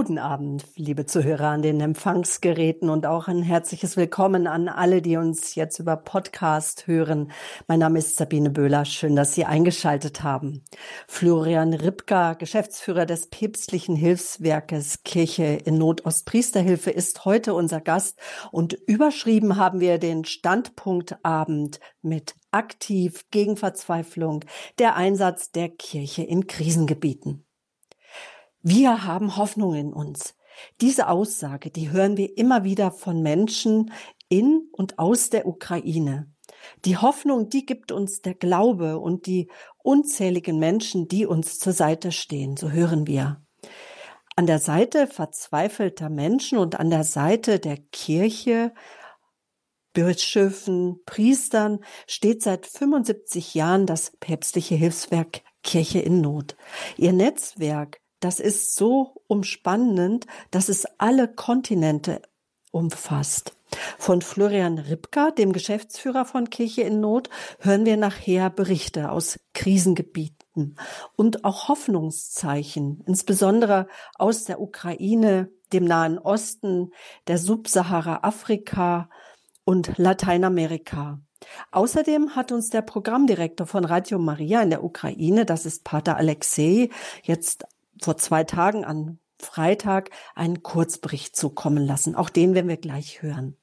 Guten Abend, liebe Zuhörer an den Empfangsgeräten und auch ein herzliches Willkommen an alle, die uns jetzt über Podcast hören. Mein Name ist Sabine Böhler. Schön, dass Sie eingeschaltet haben. Florian Ripka, Geschäftsführer des päpstlichen Hilfswerkes Kirche in Nordostpriesterhilfe, ist heute unser Gast und überschrieben haben wir den Standpunktabend mit aktiv gegen Verzweiflung, der Einsatz der Kirche in Krisengebieten. Wir haben Hoffnung in uns. Diese Aussage, die hören wir immer wieder von Menschen in und aus der Ukraine. Die Hoffnung, die gibt uns der Glaube und die unzähligen Menschen, die uns zur Seite stehen, so hören wir. An der Seite verzweifelter Menschen und an der Seite der Kirche, Bischöfen, Priestern steht seit 75 Jahren das päpstliche Hilfswerk Kirche in Not. Ihr Netzwerk das ist so umspannend, dass es alle Kontinente umfasst. Von Florian Ripka, dem Geschäftsführer von Kirche in Not, hören wir nachher Berichte aus Krisengebieten und auch Hoffnungszeichen, insbesondere aus der Ukraine, dem Nahen Osten, der Subsahara Afrika und Lateinamerika. Außerdem hat uns der Programmdirektor von Radio Maria in der Ukraine, das ist Pater Alexei, jetzt vor zwei Tagen an Freitag einen Kurzbericht zukommen lassen. Auch den werden wir gleich hören.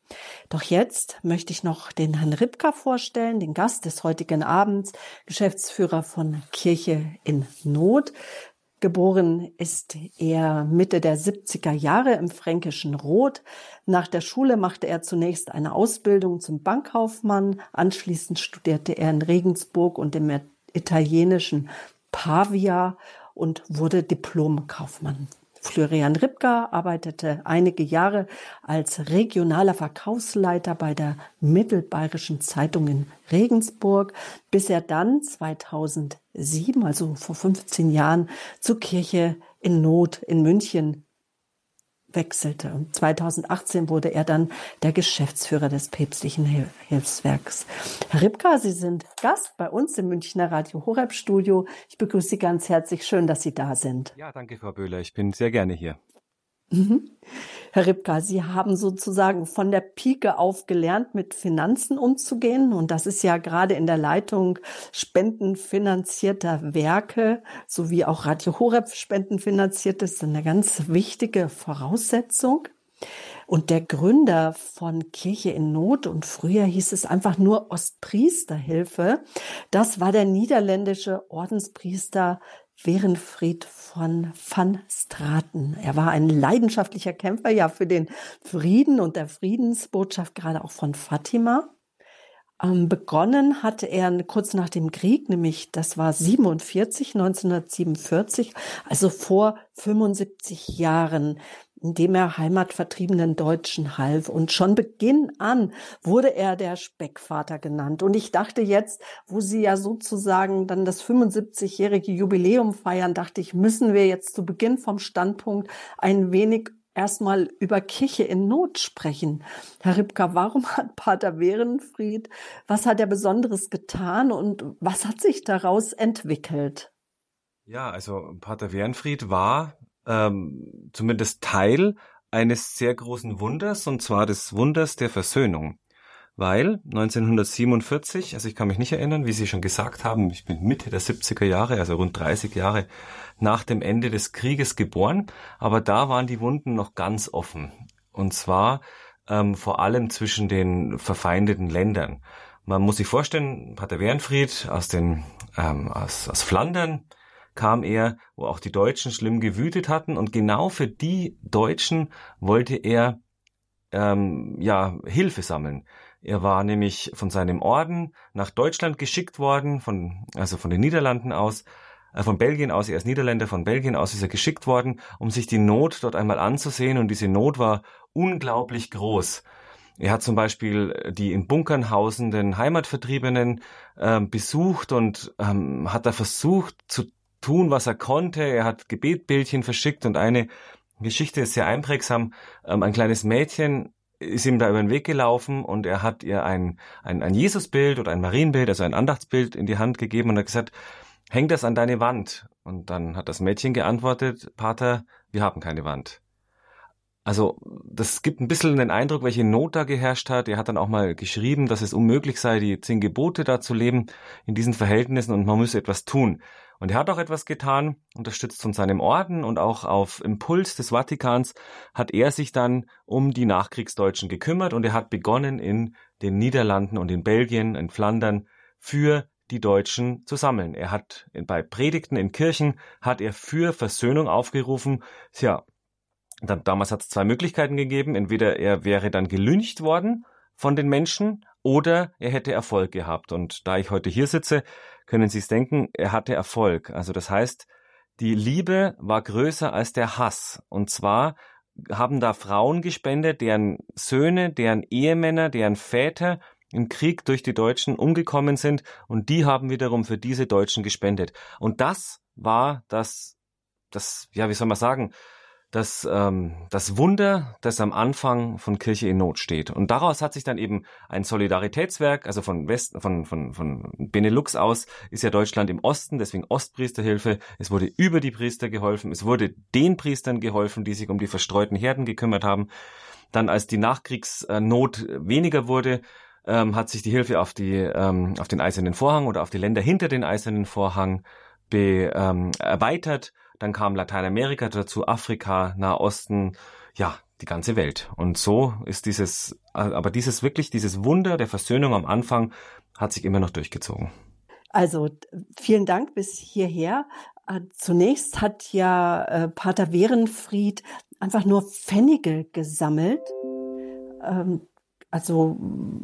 Doch jetzt möchte ich noch den Herrn Ripka vorstellen, den Gast des heutigen Abends, Geschäftsführer von Kirche in Not. Geboren ist er Mitte der 70er Jahre im fränkischen Rot. Nach der Schule machte er zunächst eine Ausbildung zum Bankkaufmann. Anschließend studierte er in Regensburg und im italienischen Pavia und wurde Diplomkaufmann. Florian Ripka arbeitete einige Jahre als regionaler Verkaufsleiter bei der Mittelbayerischen Zeitung in Regensburg, bis er dann 2007, also vor 15 Jahren, zur Kirche in Not in München wechselte. 2018 wurde er dann der Geschäftsführer des päpstlichen Hilfswerks. Herr Ripka, Sie sind Gast bei uns im Münchner Radio Horeb Studio. Ich begrüße Sie ganz herzlich. Schön, dass Sie da sind. Ja, danke, Frau Böhler. Ich bin sehr gerne hier. Mhm. Herr Ripka, Sie haben sozusagen von der Pike auf gelernt, mit Finanzen umzugehen. Und das ist ja gerade in der Leitung spendenfinanzierter Werke sowie auch Radio Horeb spendenfinanziert ist eine ganz wichtige Voraussetzung. Und der Gründer von Kirche in Not und früher hieß es einfach nur Ostpriesterhilfe, das war der niederländische Ordenspriester Werenfried von Van Straten. Er war ein leidenschaftlicher Kämpfer ja für den Frieden und der Friedensbotschaft gerade auch von Fatima. Ähm, begonnen hatte er kurz nach dem Krieg, nämlich das war 47, 1947, also vor 75 Jahren indem er heimatvertriebenen Deutschen half. Und schon Beginn an wurde er der Speckvater genannt. Und ich dachte jetzt, wo Sie ja sozusagen dann das 75-jährige Jubiläum feiern, dachte ich, müssen wir jetzt zu Beginn vom Standpunkt ein wenig erstmal über Kirche in Not sprechen. Herr Ripka, warum hat Pater Werenfried, was hat er Besonderes getan und was hat sich daraus entwickelt? Ja, also Pater Werenfried war ähm, zumindest Teil eines sehr großen Wunders, und zwar des Wunders der Versöhnung. Weil 1947, also ich kann mich nicht erinnern, wie Sie schon gesagt haben, ich bin Mitte der 70er Jahre, also rund 30 Jahre nach dem Ende des Krieges geboren, aber da waren die Wunden noch ganz offen. Und zwar ähm, vor allem zwischen den verfeindeten Ländern. Man muss sich vorstellen, Pater Wernfried aus den ähm, aus, aus Flandern, kam er, wo auch die Deutschen schlimm gewütet hatten. Und genau für die Deutschen wollte er ähm, ja Hilfe sammeln. Er war nämlich von seinem Orden nach Deutschland geschickt worden, von, also von den Niederlanden aus, äh, von Belgien aus, er ist Niederländer, von Belgien aus ist er geschickt worden, um sich die Not dort einmal anzusehen. Und diese Not war unglaublich groß. Er hat zum Beispiel die in Bunkern hausenden Heimatvertriebenen äh, besucht und ähm, hat da versucht zu tun, was er konnte. Er hat Gebetbildchen verschickt und eine Geschichte ist sehr einprägsam. Ähm, ein kleines Mädchen ist ihm da über den Weg gelaufen und er hat ihr ein, ein, ein Jesusbild oder ein Marienbild, also ein Andachtsbild in die Hand gegeben und hat gesagt, häng das an deine Wand. Und dann hat das Mädchen geantwortet, Pater, wir haben keine Wand. Also das gibt ein bisschen den Eindruck, welche Not da geherrscht hat. Er hat dann auch mal geschrieben, dass es unmöglich sei, die zehn Gebote da zu leben in diesen Verhältnissen und man müsse etwas tun. Und er hat auch etwas getan, unterstützt von seinem Orden und auch auf Impuls des Vatikans hat er sich dann um die Nachkriegsdeutschen gekümmert und er hat begonnen in den Niederlanden und in Belgien, in Flandern für die Deutschen zu sammeln. Er hat bei Predigten in Kirchen hat er für Versöhnung aufgerufen. Tja, damals hat es zwei Möglichkeiten gegeben. Entweder er wäre dann gelüncht worden von den Menschen oder er hätte Erfolg gehabt. Und da ich heute hier sitze, können Sie es denken, er hatte Erfolg. Also das heißt, die Liebe war größer als der Hass. Und zwar haben da Frauen gespendet, deren Söhne, deren Ehemänner, deren Väter im Krieg durch die Deutschen umgekommen sind und die haben wiederum für diese Deutschen gespendet. Und das war das, das, ja, wie soll man sagen, das, ähm, das Wunder, das am Anfang von Kirche in Not steht. Und daraus hat sich dann eben ein Solidaritätswerk, also von West, von, von, von Benelux aus ist ja Deutschland im Osten, deswegen Ostpriesterhilfe. Es wurde über die Priester geholfen, es wurde den Priestern geholfen, die sich um die verstreuten Herden gekümmert haben. Dann, als die Nachkriegsnot weniger wurde, ähm, hat sich die Hilfe auf die ähm, auf den eisernen Vorhang oder auf die Länder hinter den eisernen Vorhang be, ähm, erweitert dann kam Lateinamerika dazu, Afrika, Nahosten, ja, die ganze Welt. Und so ist dieses, aber dieses wirklich, dieses Wunder der Versöhnung am Anfang hat sich immer noch durchgezogen. Also vielen Dank bis hierher. Äh, zunächst hat ja äh, Pater Werenfried einfach nur Pfennige gesammelt. Ähm, also,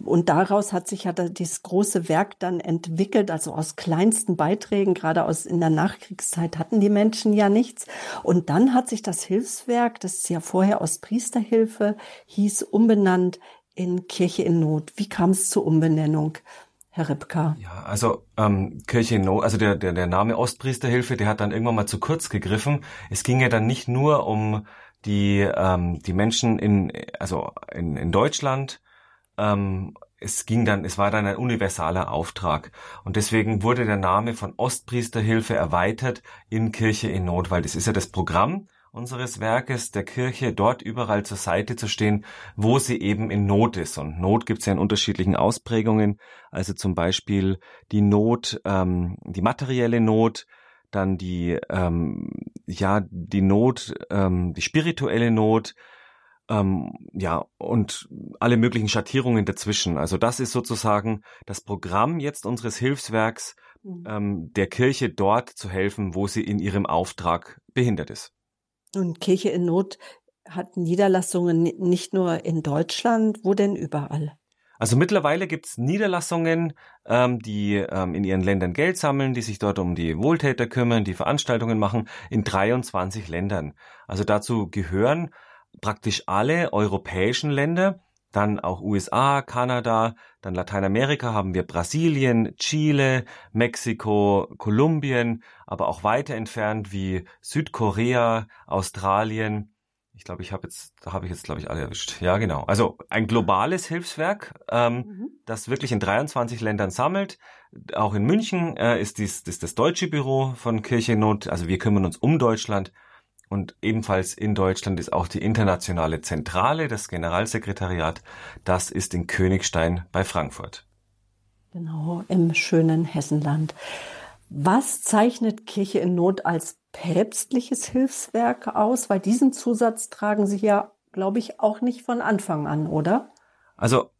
und daraus hat sich ja dieses große Werk dann entwickelt, also aus kleinsten Beiträgen, gerade aus in der Nachkriegszeit hatten die Menschen ja nichts. Und dann hat sich das Hilfswerk, das ja vorher Ostpriesterhilfe hieß, umbenannt in Kirche in Not. Wie kam es zur Umbenennung? Herr Ripka. Ja, also ähm, Kirche in Not, also der, der, der Name Ostpriesterhilfe, der hat dann irgendwann mal zu kurz gegriffen. Es ging ja dann nicht nur um die, ähm, die Menschen in, also in, in Deutschland, ähm, es ging dann, es war dann ein universaler Auftrag. Und deswegen wurde der Name von Ostpriesterhilfe erweitert in Kirche in Not, weil das ist ja das Programm unseres Werkes, der Kirche, dort überall zur Seite zu stehen, wo sie eben in Not ist. Und Not gibt es ja in unterschiedlichen Ausprägungen. Also zum Beispiel die Not, ähm, die materielle Not, dann die, ähm, ja, die Not, ähm, die spirituelle Not, ähm, ja, und alle möglichen Schattierungen dazwischen. Also das ist sozusagen das Programm jetzt unseres Hilfswerks, mhm. ähm, der Kirche dort zu helfen, wo sie in ihrem Auftrag behindert ist. Und Kirche in Not hat Niederlassungen nicht nur in Deutschland, wo denn überall? Also mittlerweile gibt's Niederlassungen, ähm, die ähm, in ihren Ländern Geld sammeln, die sich dort um die Wohltäter kümmern, die Veranstaltungen machen, in 23 Ländern. Also dazu gehören praktisch alle europäischen Länder, dann auch USA, Kanada, dann Lateinamerika haben wir Brasilien, Chile, Mexiko, Kolumbien, aber auch weiter entfernt wie Südkorea, Australien. Ich glaube, ich habe jetzt, da habe ich jetzt, glaube ich, alle erwischt. Ja, genau. Also ein globales Hilfswerk, ähm, mhm. das wirklich in 23 Ländern sammelt. Auch in München äh, ist dies, das, das deutsche Büro von Kirche Not. Also wir kümmern uns um Deutschland und ebenfalls in Deutschland ist auch die internationale Zentrale, das Generalsekretariat. Das ist in Königstein bei Frankfurt. Genau, im schönen Hessenland. Was zeichnet Kirche in Not als päpstliches Hilfswerk aus? Weil diesen Zusatz tragen Sie ja, glaube ich, auch nicht von Anfang an, oder? Also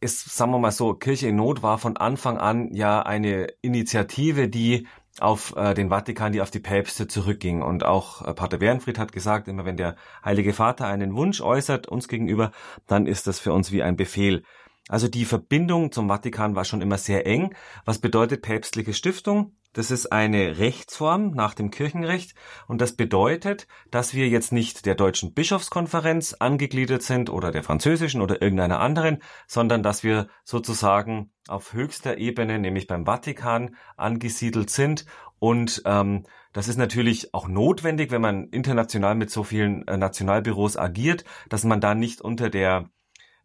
ist, sagen wir mal so, Kirche in Not war von Anfang an ja eine Initiative, die auf äh, den Vatikan, die auf die Päpste zurückging. Und auch äh, Pater Bernfried hat gesagt, immer wenn der Heilige Vater einen Wunsch äußert uns gegenüber, dann ist das für uns wie ein Befehl. Also die Verbindung zum Vatikan war schon immer sehr eng. Was bedeutet päpstliche Stiftung? Das ist eine Rechtsform nach dem Kirchenrecht und das bedeutet, dass wir jetzt nicht der deutschen Bischofskonferenz angegliedert sind oder der französischen oder irgendeiner anderen, sondern dass wir sozusagen auf höchster Ebene, nämlich beim Vatikan, angesiedelt sind. Und ähm, das ist natürlich auch notwendig, wenn man international mit so vielen äh, Nationalbüros agiert, dass man da nicht unter der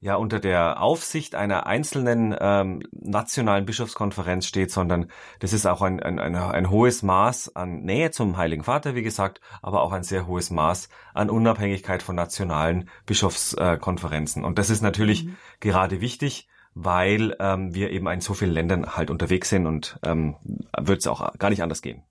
ja unter der Aufsicht einer einzelnen ähm, nationalen Bischofskonferenz steht, sondern das ist auch ein, ein, ein, ein hohes Maß an Nähe zum Heiligen Vater, wie gesagt, aber auch ein sehr hohes Maß an Unabhängigkeit von nationalen Bischofskonferenzen. Und das ist natürlich mhm. gerade wichtig, weil ähm, wir eben in so vielen Ländern halt unterwegs sind und ähm, wird es auch gar nicht anders gehen.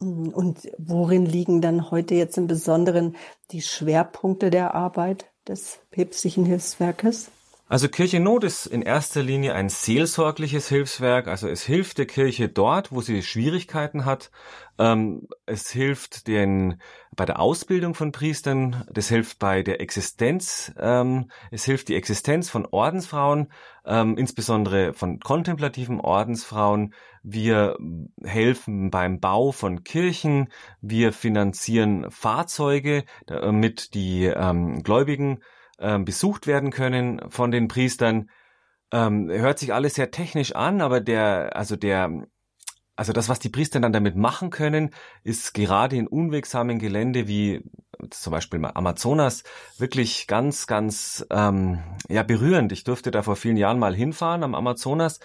Mhm. Und worin liegen dann heute jetzt im Besonderen die Schwerpunkte der Arbeit? Des päpstlichen Hilfswerkes? Also Kirche Not ist in erster Linie ein seelsorgliches Hilfswerk. Also es hilft der Kirche dort, wo sie Schwierigkeiten hat. Ähm, es hilft den bei der Ausbildung von Priestern. Das hilft bei der Existenz. Ähm, es hilft die Existenz von Ordensfrauen, ähm, insbesondere von kontemplativen Ordensfrauen. Wir helfen beim Bau von Kirchen. Wir finanzieren Fahrzeuge, damit die ähm, Gläubigen ähm, besucht werden können von den Priestern. Ähm, hört sich alles sehr technisch an, aber der, also der, also das, was die Priester dann damit machen können, ist gerade in unwegsamen Gelände wie zum Beispiel Amazonas wirklich ganz, ganz ähm, ja berührend. Ich durfte da vor vielen Jahren mal hinfahren am Amazonas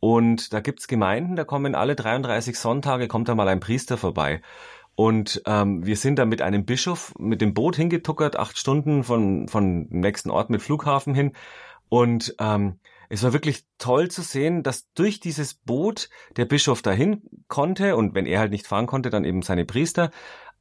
und da gibt's Gemeinden, da kommen alle 33 Sonntage kommt da mal ein Priester vorbei. Und ähm, wir sind da mit einem Bischof mit dem Boot hingetuckert, acht Stunden von, von dem nächsten Ort mit Flughafen hin. Und ähm, es war wirklich toll zu sehen, dass durch dieses Boot der Bischof dahin konnte und wenn er halt nicht fahren konnte, dann eben seine Priester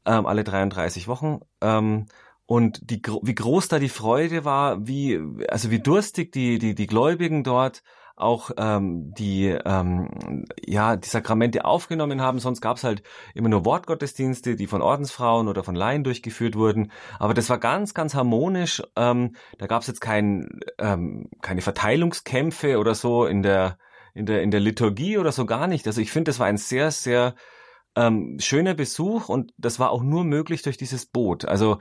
ähm, alle 33 Wochen. Ähm, und die, wie groß da die Freude war, wie also wie durstig die die die Gläubigen dort auch ähm, die ähm, ja die Sakramente aufgenommen haben. Sonst gab es halt immer nur Wortgottesdienste, die von Ordensfrauen oder von Laien durchgeführt wurden. Aber das war ganz ganz harmonisch. Ähm, da gab es jetzt kein, ähm, keine Verteilungskämpfe oder so in der in der in der Liturgie oder so gar nicht. Also ich finde, das war ein sehr sehr ähm, schöner Besuch und das war auch nur möglich durch dieses Boot. Also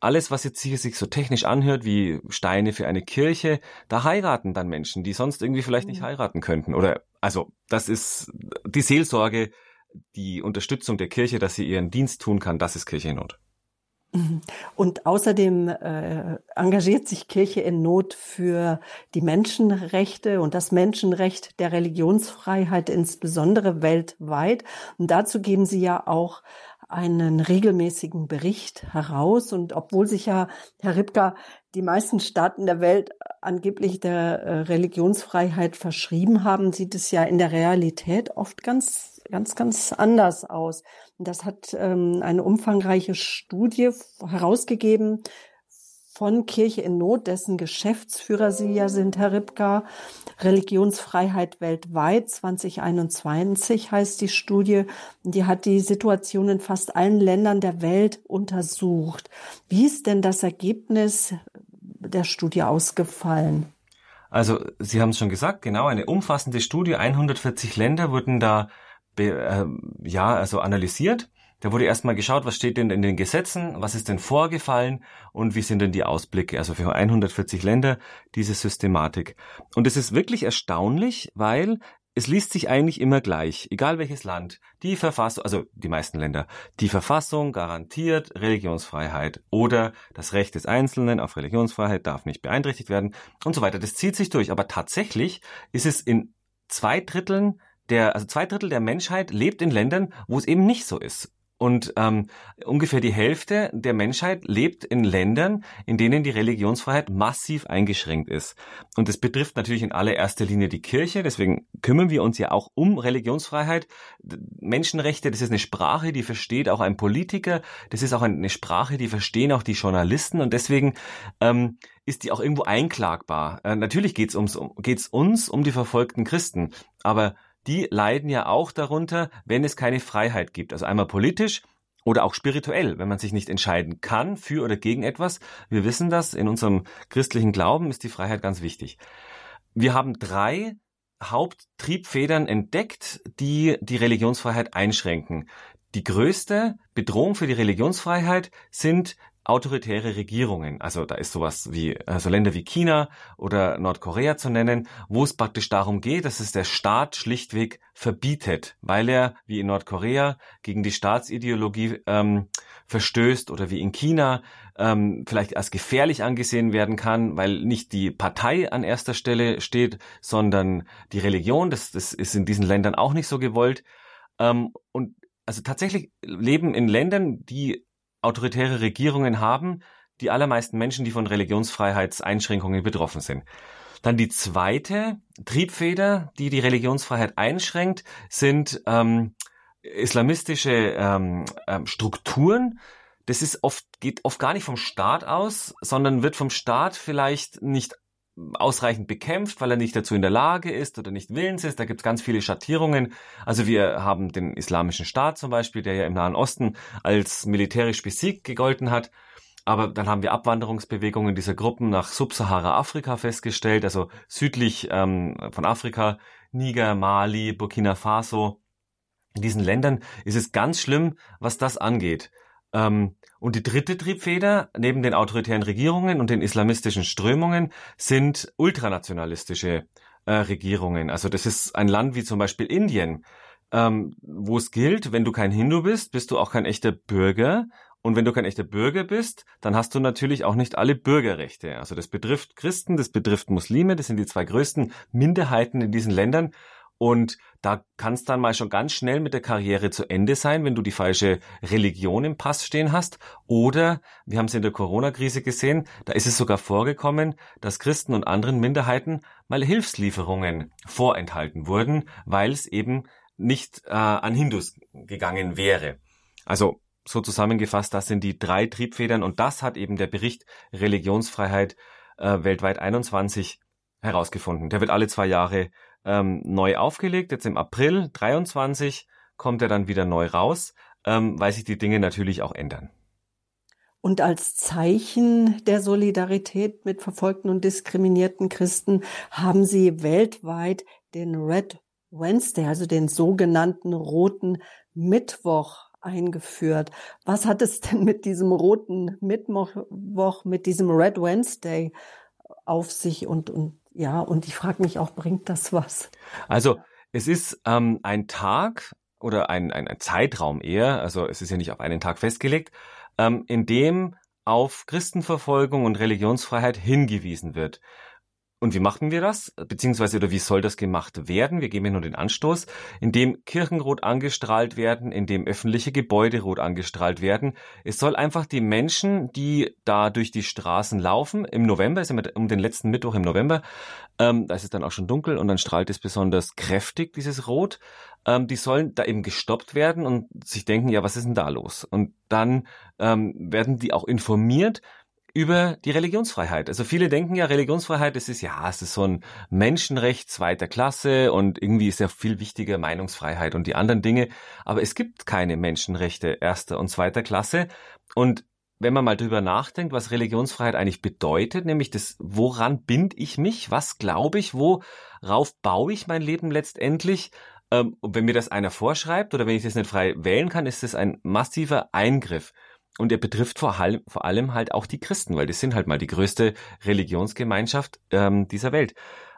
alles, was jetzt hier sich so technisch anhört, wie Steine für eine Kirche, da heiraten dann Menschen, die sonst irgendwie vielleicht nicht mhm. heiraten könnten. Oder also das ist die Seelsorge, die Unterstützung der Kirche, dass sie ihren Dienst tun kann, das ist Kirche in Not. Mhm. Und außerdem äh, engagiert sich Kirche in Not für die Menschenrechte und das Menschenrecht der Religionsfreiheit insbesondere weltweit. Und dazu geben Sie ja auch einen regelmäßigen Bericht heraus. Und obwohl sich ja, Herr Ripka, die meisten Staaten der Welt angeblich der äh, Religionsfreiheit verschrieben haben, sieht es ja in der Realität oft ganz, ganz, ganz anders aus. Und das hat ähm, eine umfangreiche Studie herausgegeben von Kirche in Not, dessen Geschäftsführer Sie ja sind, Herr Ripka. Religionsfreiheit weltweit 2021 heißt die Studie. Die hat die Situation in fast allen Ländern der Welt untersucht. Wie ist denn das Ergebnis der Studie ausgefallen? Also, Sie haben es schon gesagt, genau, eine umfassende Studie. 140 Länder wurden da, äh, ja, also analysiert. Da wurde erstmal geschaut, was steht denn in den Gesetzen, was ist denn vorgefallen und wie sind denn die Ausblicke, also für 140 Länder diese Systematik. Und es ist wirklich erstaunlich, weil es liest sich eigentlich immer gleich, egal welches Land. Die Verfassung, also die meisten Länder, die Verfassung garantiert Religionsfreiheit oder das Recht des Einzelnen auf Religionsfreiheit darf nicht beeinträchtigt werden und so weiter. Das zieht sich durch. Aber tatsächlich ist es in zwei Dritteln der, also zwei Drittel der Menschheit lebt in Ländern, wo es eben nicht so ist. Und ähm, ungefähr die Hälfte der Menschheit lebt in Ländern, in denen die Religionsfreiheit massiv eingeschränkt ist. Und das betrifft natürlich in allererster Linie die Kirche. Deswegen kümmern wir uns ja auch um Religionsfreiheit. Menschenrechte, das ist eine Sprache, die versteht auch ein Politiker. Das ist auch eine Sprache, die verstehen auch die Journalisten. Und deswegen ähm, ist die auch irgendwo einklagbar. Äh, natürlich geht's ums, um, geht's uns um die verfolgten Christen. Aber die leiden ja auch darunter, wenn es keine Freiheit gibt. Also einmal politisch oder auch spirituell, wenn man sich nicht entscheiden kann für oder gegen etwas. Wir wissen das, in unserem christlichen Glauben ist die Freiheit ganz wichtig. Wir haben drei Haupttriebfedern entdeckt, die die Religionsfreiheit einschränken. Die größte Bedrohung für die Religionsfreiheit sind autoritäre Regierungen. Also da ist sowas wie also Länder wie China oder Nordkorea zu nennen, wo es praktisch darum geht, dass es der Staat schlichtweg verbietet, weil er wie in Nordkorea gegen die Staatsideologie ähm, verstößt oder wie in China ähm, vielleicht als gefährlich angesehen werden kann, weil nicht die Partei an erster Stelle steht, sondern die Religion. Das, das ist in diesen Ländern auch nicht so gewollt. Ähm, und also tatsächlich leben in Ländern, die autoritäre Regierungen haben, die allermeisten Menschen, die von Religionsfreiheitseinschränkungen betroffen sind. Dann die zweite Triebfeder, die die Religionsfreiheit einschränkt, sind ähm, islamistische ähm, ähm, Strukturen. Das ist oft geht oft gar nicht vom Staat aus, sondern wird vom Staat vielleicht nicht ausreichend bekämpft, weil er nicht dazu in der Lage ist oder nicht willens ist. Da gibt es ganz viele Schattierungen. Also wir haben den Islamischen Staat zum Beispiel, der ja im Nahen Osten als militärisch besiegt gegolten hat. Aber dann haben wir Abwanderungsbewegungen dieser Gruppen nach Subsahara-Afrika festgestellt, also südlich ähm, von Afrika, Niger, Mali, Burkina Faso. In diesen Ländern ist es ganz schlimm, was das angeht. Ähm, und die dritte Triebfeder neben den autoritären Regierungen und den islamistischen Strömungen sind ultranationalistische äh, Regierungen. Also das ist ein Land wie zum Beispiel Indien, ähm, wo es gilt, wenn du kein Hindu bist, bist du auch kein echter Bürger. Und wenn du kein echter Bürger bist, dann hast du natürlich auch nicht alle Bürgerrechte. Also das betrifft Christen, das betrifft Muslime, das sind die zwei größten Minderheiten in diesen Ländern. Und da kann es dann mal schon ganz schnell mit der Karriere zu Ende sein, wenn du die falsche Religion im Pass stehen hast. Oder, wir haben es in der Corona-Krise gesehen, da ist es sogar vorgekommen, dass Christen und anderen Minderheiten mal Hilfslieferungen vorenthalten wurden, weil es eben nicht äh, an Hindus gegangen wäre. Also so zusammengefasst, das sind die drei Triebfedern und das hat eben der Bericht Religionsfreiheit äh, weltweit 21 herausgefunden. Der wird alle zwei Jahre ähm, neu aufgelegt. Jetzt im April 23 kommt er dann wieder neu raus, ähm, weil sich die Dinge natürlich auch ändern. Und als Zeichen der Solidarität mit verfolgten und diskriminierten Christen haben sie weltweit den Red Wednesday, also den sogenannten roten Mittwoch eingeführt. Was hat es denn mit diesem roten Mittwoch, mit diesem Red Wednesday auf sich und, und ja, und ich frage mich auch, bringt das was? Also es ist ähm, ein Tag oder ein, ein, ein Zeitraum eher, also es ist ja nicht auf einen Tag festgelegt, ähm, in dem auf Christenverfolgung und Religionsfreiheit hingewiesen wird. Und wie machen wir das? Beziehungsweise, oder wie soll das gemacht werden? Wir geben hier nur den Anstoß, indem Kirchen rot angestrahlt werden, indem öffentliche Gebäude rot angestrahlt werden. Es soll einfach die Menschen, die da durch die Straßen laufen, im November, ist immer um den letzten Mittwoch im November, ähm, da ist es dann auch schon dunkel und dann strahlt es besonders kräftig, dieses Rot, ähm, die sollen da eben gestoppt werden und sich denken, ja, was ist denn da los? Und dann ähm, werden die auch informiert, über die Religionsfreiheit. Also viele denken ja, Religionsfreiheit, das ist ja, es ist so ein Menschenrecht zweiter Klasse und irgendwie ist ja viel wichtiger Meinungsfreiheit und die anderen Dinge. Aber es gibt keine Menschenrechte erster und zweiter Klasse. Und wenn man mal drüber nachdenkt, was Religionsfreiheit eigentlich bedeutet, nämlich das, woran bind ich mich, was glaube ich, worauf baue ich mein Leben letztendlich, ähm, wenn mir das einer vorschreibt oder wenn ich das nicht frei wählen kann, ist das ein massiver Eingriff. Und er betrifft vor allem, vor allem halt auch die Christen, weil die sind halt mal die größte Religionsgemeinschaft ähm, dieser Welt.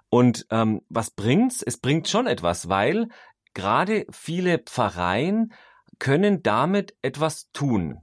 Und ähm, was bringt's? Es bringt schon etwas, weil gerade viele Pfarreien können damit etwas tun.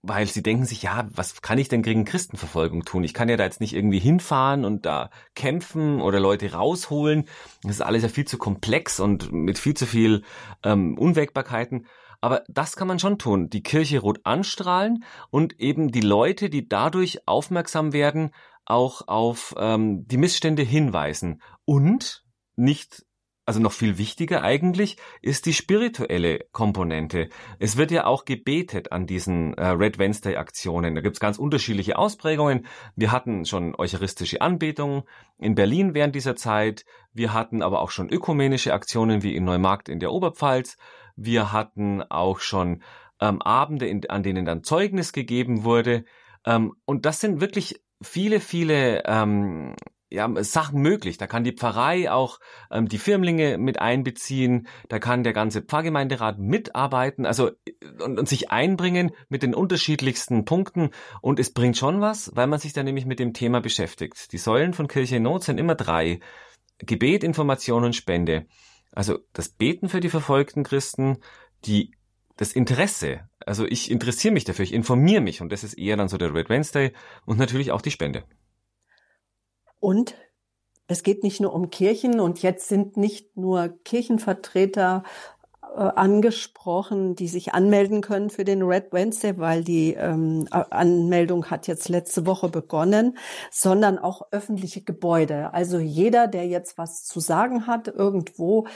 Weil sie denken sich, ja, was kann ich denn gegen Christenverfolgung tun? Ich kann ja da jetzt nicht irgendwie hinfahren und da kämpfen oder Leute rausholen. Das ist alles ja viel zu komplex und mit viel zu viel ähm, Unwägbarkeiten. Aber das kann man schon tun. Die Kirche rot anstrahlen und eben die Leute, die dadurch aufmerksam werden, auch auf ähm, die Missstände hinweisen. Und nicht, also noch viel wichtiger eigentlich, ist die spirituelle Komponente. Es wird ja auch gebetet an diesen äh, Red Wednesday Aktionen. Da gibt's ganz unterschiedliche Ausprägungen. Wir hatten schon eucharistische Anbetungen in Berlin während dieser Zeit. Wir hatten aber auch schon ökumenische Aktionen wie in Neumarkt in der Oberpfalz. Wir hatten auch schon ähm, Abende, in, an denen dann Zeugnis gegeben wurde. Ähm, und das sind wirklich viele, viele ähm, ja, Sachen möglich. Da kann die Pfarrei auch ähm, die Firmlinge mit einbeziehen, da kann der ganze Pfarrgemeinderat mitarbeiten, also und, und sich einbringen mit den unterschiedlichsten Punkten. Und es bringt schon was, weil man sich da nämlich mit dem Thema beschäftigt. Die Säulen von Kirche in Not sind immer drei. Gebet, Information und Spende. Also das Beten für die verfolgten Christen, die das Interesse. Also ich interessiere mich dafür, ich informiere mich und das ist eher dann so der Red Wednesday und natürlich auch die Spende. Und es geht nicht nur um Kirchen und jetzt sind nicht nur Kirchenvertreter angesprochen, die sich anmelden können für den Red Wednesday, weil die ähm, Anmeldung hat jetzt letzte Woche begonnen, sondern auch öffentliche Gebäude. Also jeder, der jetzt was zu sagen hat, irgendwo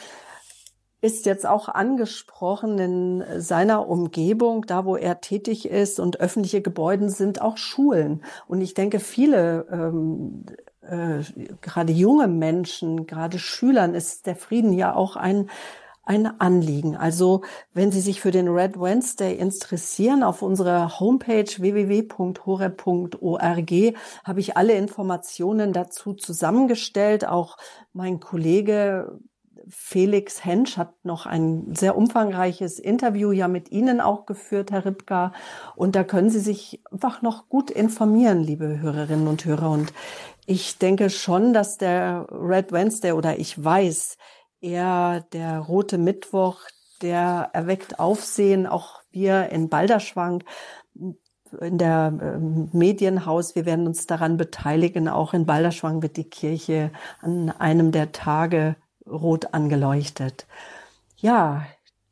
ist jetzt auch angesprochen in seiner Umgebung, da wo er tätig ist und öffentliche Gebäude sind auch Schulen. Und ich denke, viele ähm, äh, gerade junge Menschen, gerade Schülern ist der Frieden ja auch ein ein Anliegen. Also wenn Sie sich für den Red Wednesday interessieren, auf unserer Homepage www.hore.org habe ich alle Informationen dazu zusammengestellt. Auch mein Kollege Felix Hensch hat noch ein sehr umfangreiches Interview ja mit Ihnen auch geführt, Herr Ripka. Und da können Sie sich einfach noch gut informieren, liebe Hörerinnen und Hörer. Und ich denke schon, dass der Red Wednesday oder ich weiß, eher der rote Mittwoch, der erweckt Aufsehen, auch wir in Balderschwang in der äh, Medienhaus, wir werden uns daran beteiligen. Auch in Balderschwang wird die Kirche an einem der Tage rot angeleuchtet. Ja,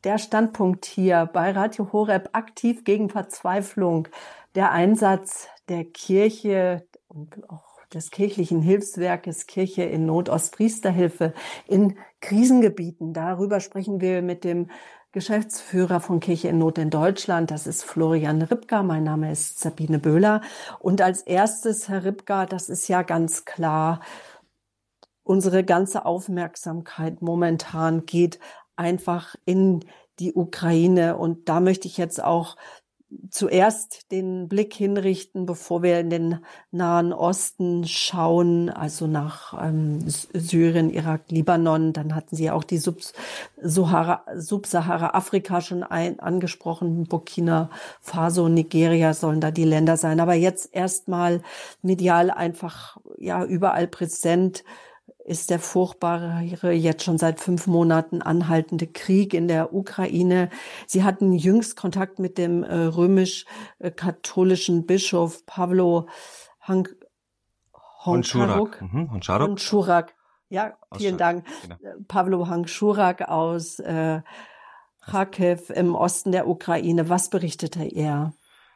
der Standpunkt hier bei Radio Horeb aktiv gegen Verzweiflung, der Einsatz der Kirche und auch des kirchlichen Hilfswerkes Kirche in Not Ostpriesterhilfe in Krisengebieten. Darüber sprechen wir mit dem Geschäftsführer von Kirche in Not in Deutschland. Das ist Florian Ripka. Mein Name ist Sabine Böhler. Und als erstes, Herr Ripka, das ist ja ganz klar, unsere ganze Aufmerksamkeit momentan geht einfach in die Ukraine. Und da möchte ich jetzt auch zuerst den Blick hinrichten, bevor wir in den Nahen Osten schauen, also nach ähm, Syrien, Irak, Libanon. Dann hatten Sie auch die Sub-Sahara-Afrika schon ein, angesprochen. Burkina Faso, Nigeria sollen da die Länder sein. Aber jetzt erstmal medial einfach ja überall präsent ist der furchtbare, jetzt schon seit fünf Monaten anhaltende Krieg in der Ukraine. Sie hatten jüngst Kontakt mit dem äh, römisch-katholischen Bischof Pavlo Hank Honcharuk. Mhm, Honcharuk. Honcharuk. Ja, vielen Dank. Genau. Pavlo Hanschurak aus äh, Kharkiv im Osten der Ukraine. Was berichtete er?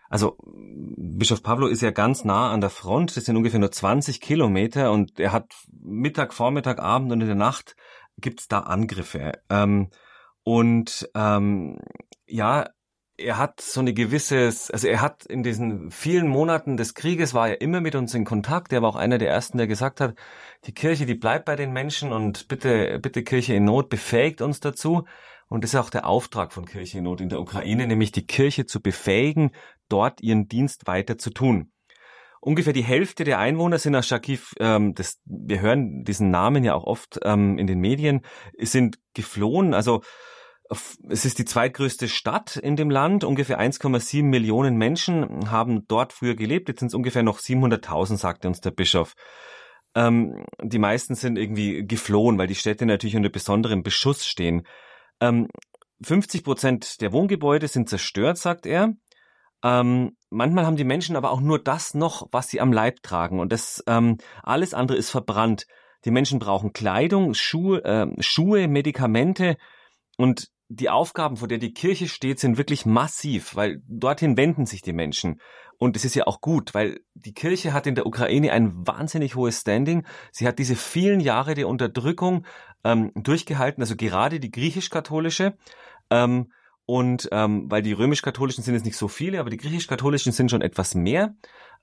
Also Bischof Pablo ist ja ganz nah an der Front, das sind ungefähr nur 20 Kilometer und er hat Mittag, Vormittag, Abend und in der Nacht gibt's da Angriffe. Ähm, und ähm, ja, er hat so eine gewisses, also er hat in diesen vielen Monaten des Krieges war er immer mit uns in Kontakt. Er war auch einer der ersten, der gesagt hat, die Kirche, die bleibt bei den Menschen und bitte, bitte Kirche in Not befähigt uns dazu. Und das ist auch der Auftrag von Kirche in Not in der Ukraine, nämlich die Kirche zu befähigen, dort ihren Dienst weiter zu tun. Ungefähr die Hälfte der Einwohner sind aus Charkiw, ähm, das, wir hören diesen Namen ja auch oft ähm, in den Medien, sind geflohen. Also es ist die zweitgrößte Stadt in dem Land. Ungefähr 1,7 Millionen Menschen haben dort früher gelebt. Jetzt sind es ungefähr noch 700.000, sagte uns der Bischof. Ähm, die meisten sind irgendwie geflohen, weil die Städte natürlich unter besonderem Beschuss stehen. Ähm, 50 Prozent der Wohngebäude sind zerstört, sagt er. Ähm, manchmal haben die Menschen aber auch nur das noch, was sie am Leib tragen. Und das ähm, alles andere ist verbrannt. Die Menschen brauchen Kleidung, Schuhe, äh, Schuhe, Medikamente und die Aufgaben, vor der die Kirche steht, sind wirklich massiv, weil dorthin wenden sich die Menschen. Und es ist ja auch gut, weil die Kirche hat in der Ukraine ein wahnsinnig hohes Standing. Sie hat diese vielen Jahre der Unterdrückung ähm, durchgehalten, also gerade die griechisch-katholische. Ähm, und ähm, weil die römisch-katholischen sind es nicht so viele, aber die griechisch-katholischen sind schon etwas mehr.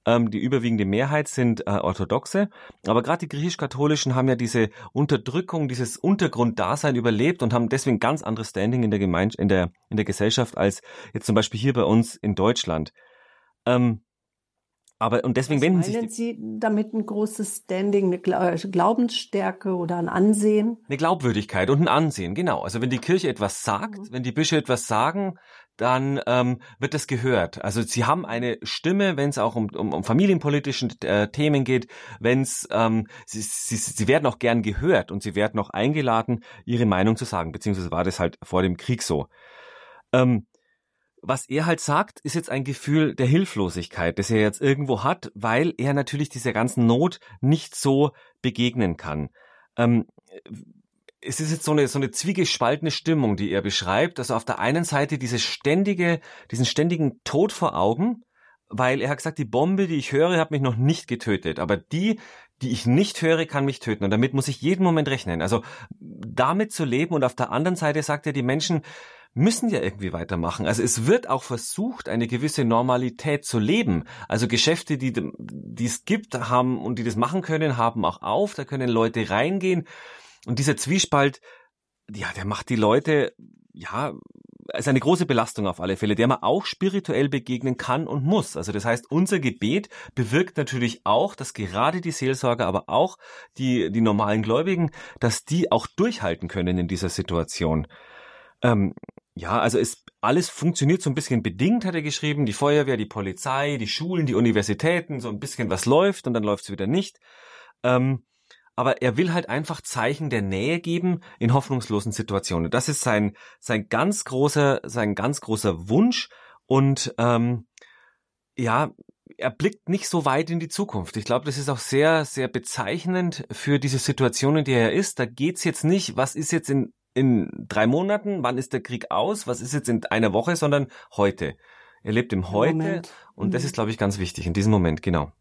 Ähm, die überwiegende Mehrheit sind äh, Orthodoxe. Aber gerade die griechisch-katholischen haben ja diese Unterdrückung, dieses Untergrunddasein überlebt und haben deswegen ganz anderes Standing in der Gemeinde, in der, in der Gesellschaft als jetzt zum Beispiel hier bei uns in Deutschland. Ähm, Aber und deswegen Was wenden meinen sich Sie damit ein großes Standing, eine Glaubensstärke oder ein Ansehen? Eine Glaubwürdigkeit und ein Ansehen, genau. Also wenn die Kirche etwas sagt, mhm. wenn die Bischöfe etwas sagen, dann ähm, wird das gehört. Also sie haben eine Stimme, wenn es auch um, um, um familienpolitischen äh, Themen geht, wenn es ähm, sie, sie, sie werden auch gern gehört und sie werden auch eingeladen, ihre Meinung zu sagen. Beziehungsweise war das halt vor dem Krieg so. Ähm, was er halt sagt, ist jetzt ein Gefühl der Hilflosigkeit, das er jetzt irgendwo hat, weil er natürlich dieser ganzen Not nicht so begegnen kann. Ähm, es ist jetzt so eine, so eine zwiegespaltene Stimmung, die er beschreibt. Also auf der einen Seite diese ständige, diesen ständigen Tod vor Augen, weil er hat gesagt, die Bombe, die ich höre, hat mich noch nicht getötet. Aber die, die ich nicht höre, kann mich töten. Und damit muss ich jeden Moment rechnen. Also damit zu leben. Und auf der anderen Seite sagt er, die Menschen müssen ja irgendwie weitermachen. Also es wird auch versucht, eine gewisse Normalität zu leben. Also Geschäfte, die, die es gibt, haben und die das machen können, haben auch auf. Da können Leute reingehen. Und dieser Zwiespalt, ja, der macht die Leute, ja, ist eine große Belastung auf alle Fälle, der man auch spirituell begegnen kann und muss. Also das heißt, unser Gebet bewirkt natürlich auch, dass gerade die Seelsorger, aber auch die, die normalen Gläubigen, dass die auch durchhalten können in dieser Situation. Ähm, ja, also es alles funktioniert so ein bisschen bedingt, hat er geschrieben. Die Feuerwehr, die Polizei, die Schulen, die Universitäten, so ein bisschen was läuft und dann läuft es wieder nicht. Ähm, aber er will halt einfach Zeichen der Nähe geben in hoffnungslosen Situationen. Das ist sein sein ganz großer sein ganz großer Wunsch und ähm, ja, er blickt nicht so weit in die Zukunft. Ich glaube, das ist auch sehr, sehr bezeichnend für diese Situation, in der er ist. Da geht's jetzt nicht, was ist jetzt in in drei Monaten, wann ist der Krieg aus, was ist jetzt in einer Woche, sondern heute. Er lebt im Heute Moment. und das mhm. ist, glaube ich, ganz wichtig in diesem Moment, genau.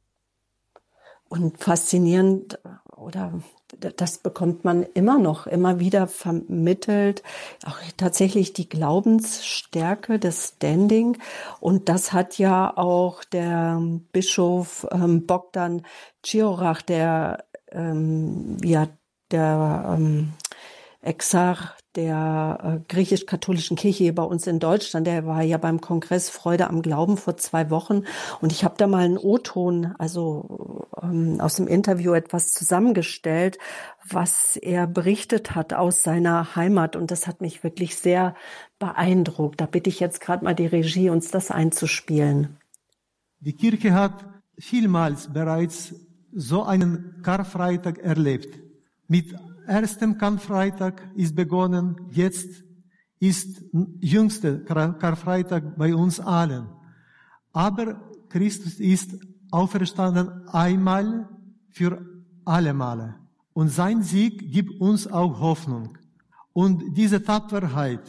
Und faszinierend, oder das bekommt man immer noch, immer wieder vermittelt, auch tatsächlich die Glaubensstärke des Standing. Und das hat ja auch der Bischof ähm, Bogdan Ciorach, der ähm, ja der ähm, Exarch der äh, griechisch-katholischen Kirche hier bei uns in Deutschland, der war ja beim Kongress Freude am Glauben vor zwei Wochen und ich habe da mal einen O-Ton, also ähm, aus dem Interview etwas zusammengestellt, was er berichtet hat aus seiner Heimat und das hat mich wirklich sehr beeindruckt. Da bitte ich jetzt gerade mal die Regie, uns das einzuspielen. Die Kirche hat vielmals bereits so einen Karfreitag erlebt mit ersten Karfreitag ist begonnen, jetzt ist jüngste Karfreitag bei uns allen. Aber Christus ist auferstanden einmal für alle Male. Und sein Sieg gibt uns auch Hoffnung. Und diese Tapferheit,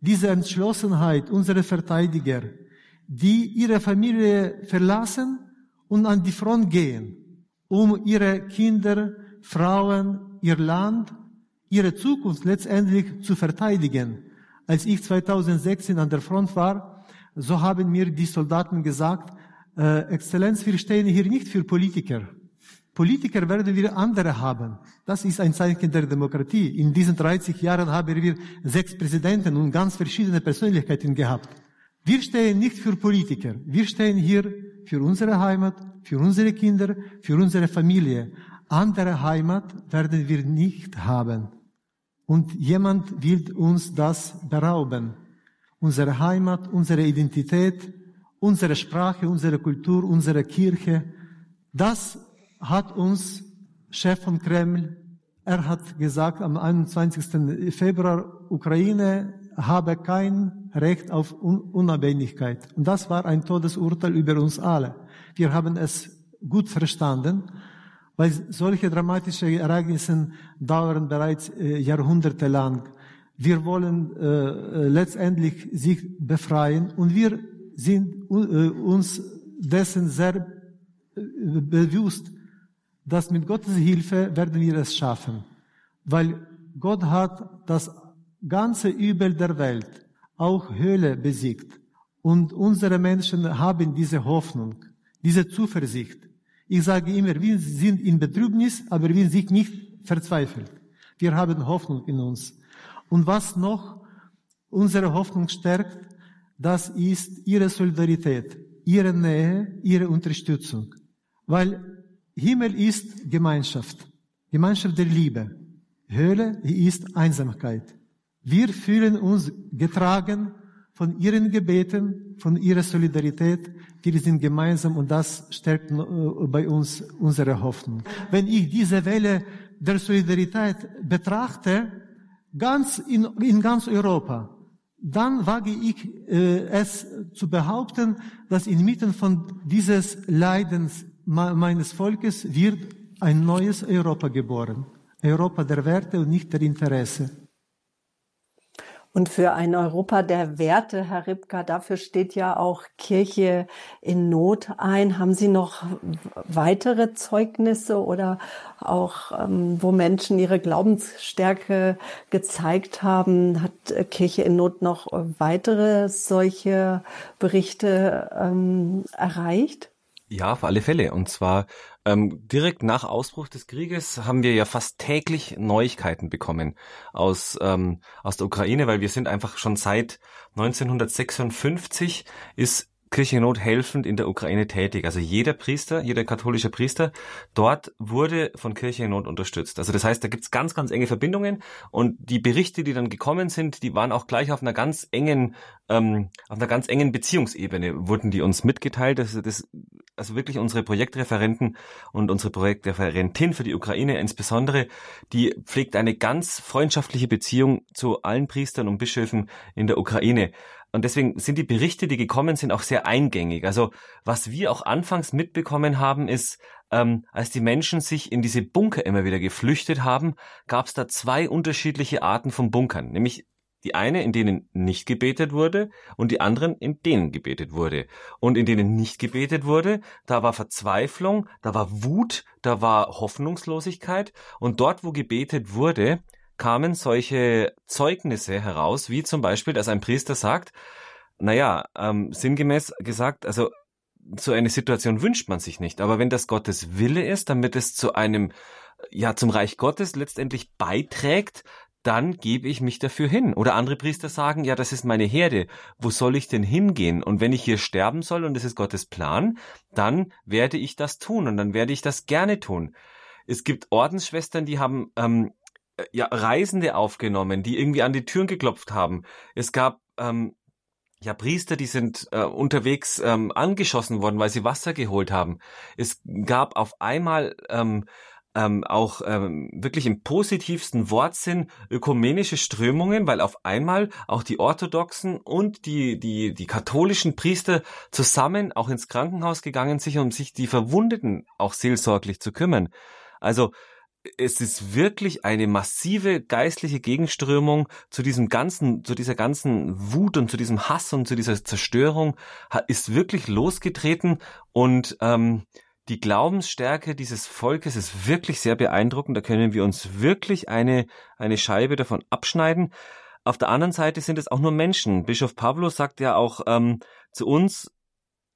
diese Entschlossenheit unserer Verteidiger, die ihre Familie verlassen und an die Front gehen, um ihre Kinder, Frauen, ihr Land, ihre Zukunft letztendlich zu verteidigen. Als ich 2016 an der Front war, so haben mir die Soldaten gesagt, äh, Exzellenz, wir stehen hier nicht für Politiker. Politiker werden wir andere haben. Das ist ein Zeichen der Demokratie. In diesen 30 Jahren haben wir sechs Präsidenten und ganz verschiedene Persönlichkeiten gehabt. Wir stehen nicht für Politiker. Wir stehen hier für unsere Heimat, für unsere Kinder, für unsere Familie. Andere Heimat werden wir nicht haben. Und jemand will uns das berauben. Unsere Heimat, unsere Identität, unsere Sprache, unsere Kultur, unsere Kirche. Das hat uns Chef von Kreml, er hat gesagt am 21. Februar, Ukraine habe kein Recht auf Unabhängigkeit. Und das war ein Todesurteil über uns alle. Wir haben es gut verstanden weil solche dramatische Ereignisse dauern bereits äh, Jahrhunderte lang. Wir wollen äh, äh, letztendlich sich befreien und wir sind äh, uns dessen sehr äh, bewusst, dass mit Gottes Hilfe werden wir es schaffen, weil Gott hat das ganze Übel der Welt, auch Höhle besiegt. Und unsere Menschen haben diese Hoffnung, diese Zuversicht. Ich sage immer, wir sind in Betrübnis, aber wir sind nicht verzweifelt. Wir haben Hoffnung in uns. Und was noch unsere Hoffnung stärkt, das ist ihre Solidarität, ihre Nähe, ihre Unterstützung. Weil Himmel ist Gemeinschaft, Gemeinschaft der Liebe. Höhle ist Einsamkeit. Wir fühlen uns getragen von ihren Gebeten, von ihrer Solidarität. Wir sind gemeinsam und das stärkt äh, bei uns unsere Hoffnung. Wenn ich diese Welle der Solidarität betrachte, ganz in, in ganz Europa, dann wage ich äh, es zu behaupten, dass inmitten von dieses Leidens meines Volkes wird ein neues Europa geboren. Europa der Werte und nicht der Interesse. Und für ein Europa der Werte, Herr Ripka, dafür steht ja auch Kirche in Not ein. Haben Sie noch weitere Zeugnisse oder auch, ähm, wo Menschen ihre Glaubensstärke gezeigt haben? Hat Kirche in Not noch weitere solche Berichte ähm, erreicht? Ja, auf alle Fälle. Und zwar ähm, direkt nach Ausbruch des Krieges haben wir ja fast täglich Neuigkeiten bekommen aus, ähm, aus der Ukraine, weil wir sind einfach schon seit 1956 ist Kirchennot helfend in der Ukraine tätig. Also jeder Priester, jeder katholische Priester dort wurde von Kirchennot unterstützt. Also das heißt, da gibt's ganz, ganz enge Verbindungen und die Berichte, die dann gekommen sind, die waren auch gleich auf einer ganz engen, ähm, auf einer ganz engen Beziehungsebene wurden die uns mitgeteilt. Das, das, also wirklich unsere Projektreferenten und unsere Projektreferentin für die Ukraine insbesondere, die pflegt eine ganz freundschaftliche Beziehung zu allen Priestern und Bischöfen in der Ukraine. Und deswegen sind die Berichte, die gekommen sind, auch sehr eingängig. Also was wir auch anfangs mitbekommen haben, ist, ähm, als die Menschen sich in diese Bunker immer wieder geflüchtet haben, gab es da zwei unterschiedliche Arten von Bunkern. Nämlich die eine, in denen nicht gebetet wurde und die anderen, in denen gebetet wurde. Und in denen nicht gebetet wurde, da war Verzweiflung, da war Wut, da war Hoffnungslosigkeit. Und dort, wo gebetet wurde, kamen solche Zeugnisse heraus, wie zum Beispiel, dass ein Priester sagt, naja, ähm, sinngemäß gesagt, also so eine Situation wünscht man sich nicht. Aber wenn das Gottes Wille ist, damit es zu einem, ja, zum Reich Gottes letztendlich beiträgt, dann gebe ich mich dafür hin. Oder andere Priester sagen, ja, das ist meine Herde. Wo soll ich denn hingehen? Und wenn ich hier sterben soll und es ist Gottes Plan, dann werde ich das tun und dann werde ich das gerne tun. Es gibt Ordensschwestern, die haben ähm, äh, ja, Reisende aufgenommen, die irgendwie an die Türen geklopft haben. Es gab ähm, ja Priester, die sind äh, unterwegs ähm, angeschossen worden, weil sie Wasser geholt haben. Es gab auf einmal ähm, ähm, auch ähm, wirklich im positivsten Wortsinn ökumenische Strömungen, weil auf einmal auch die orthodoxen und die die die katholischen Priester zusammen auch ins Krankenhaus gegangen sind, um sich die Verwundeten auch seelsorglich zu kümmern. Also es ist wirklich eine massive geistliche Gegenströmung zu diesem ganzen, zu dieser ganzen Wut und zu diesem Hass und zu dieser Zerstörung ist wirklich losgetreten und ähm, die Glaubensstärke dieses Volkes ist wirklich sehr beeindruckend. Da können wir uns wirklich eine, eine Scheibe davon abschneiden. Auf der anderen Seite sind es auch nur Menschen. Bischof Pavlo sagt ja auch ähm, zu uns,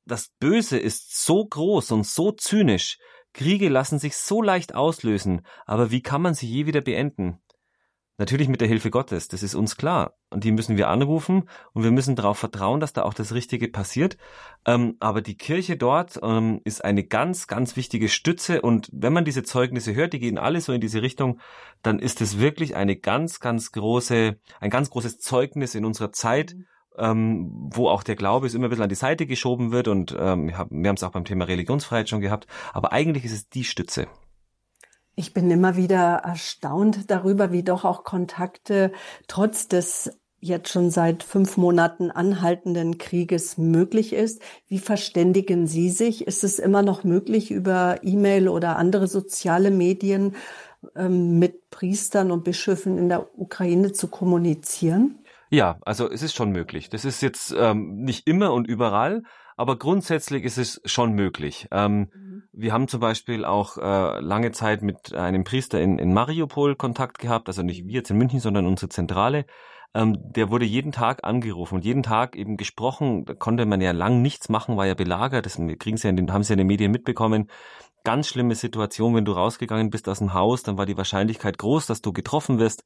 das Böse ist so groß und so zynisch, Kriege lassen sich so leicht auslösen, aber wie kann man sie je wieder beenden? Natürlich mit der Hilfe Gottes, das ist uns klar. Und die müssen wir anrufen und wir müssen darauf vertrauen, dass da auch das Richtige passiert. Ähm, aber die Kirche dort ähm, ist eine ganz, ganz wichtige Stütze. Und wenn man diese Zeugnisse hört, die gehen alle so in diese Richtung, dann ist es wirklich eine ganz, ganz große, ein ganz großes Zeugnis in unserer Zeit. Ähm, wo auch der Glaube ist immer ein bisschen an die Seite geschoben wird und ähm, wir haben es auch beim Thema Religionsfreiheit schon gehabt, aber eigentlich ist es die Stütze. Ich bin immer wieder erstaunt darüber, wie doch auch Kontakte trotz des jetzt schon seit fünf Monaten anhaltenden Krieges möglich ist. Wie verständigen Sie sich? Ist es immer noch möglich, über E-Mail oder andere soziale Medien ähm, mit Priestern und Bischöfen in der Ukraine zu kommunizieren? Ja, also es ist schon möglich. Das ist jetzt ähm, nicht immer und überall, aber grundsätzlich ist es schon möglich. Ähm, mhm. Wir haben zum Beispiel auch äh, lange Zeit mit einem Priester in, in Mariupol Kontakt gehabt, also nicht wir jetzt in München, sondern unsere Zentrale. Ähm, der wurde jeden Tag angerufen und jeden Tag eben gesprochen. Da konnte man ja lang nichts machen, war ja belagert. Das kriegen sie ja in den, haben sie ja in den Medien mitbekommen. Ganz schlimme Situation, wenn du rausgegangen bist aus dem Haus, dann war die Wahrscheinlichkeit groß, dass du getroffen wirst.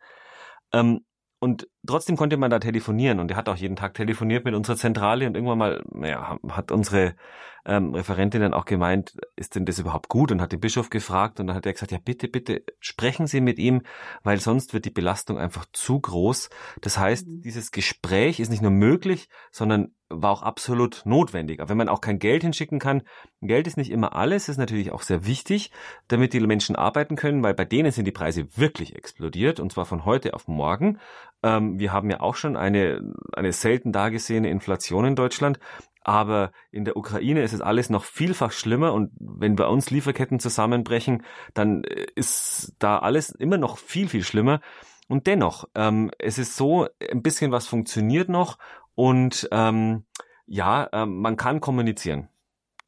Ähm, und trotzdem konnte man da telefonieren und er hat auch jeden Tag telefoniert mit unserer Zentrale und irgendwann mal, naja, hat unsere ähm, Referentin dann auch gemeint, ist denn das überhaupt gut und hat den Bischof gefragt und dann hat er gesagt, ja bitte, bitte sprechen Sie mit ihm, weil sonst wird die Belastung einfach zu groß. Das heißt, mhm. dieses Gespräch ist nicht nur möglich, sondern war auch absolut notwendig. Aber wenn man auch kein Geld hinschicken kann, Geld ist nicht immer alles, ist natürlich auch sehr wichtig, damit die Menschen arbeiten können, weil bei denen sind die Preise wirklich explodiert und zwar von heute auf morgen. Ähm, wir haben ja auch schon eine, eine selten dagesehene Inflation in Deutschland. Aber in der Ukraine ist es alles noch vielfach schlimmer und wenn bei uns Lieferketten zusammenbrechen, dann äh, ist da alles immer noch viel, viel schlimmer. Und dennoch, ähm, es ist so, ein bisschen was funktioniert noch und ähm, ja, ähm, man kann kommunizieren.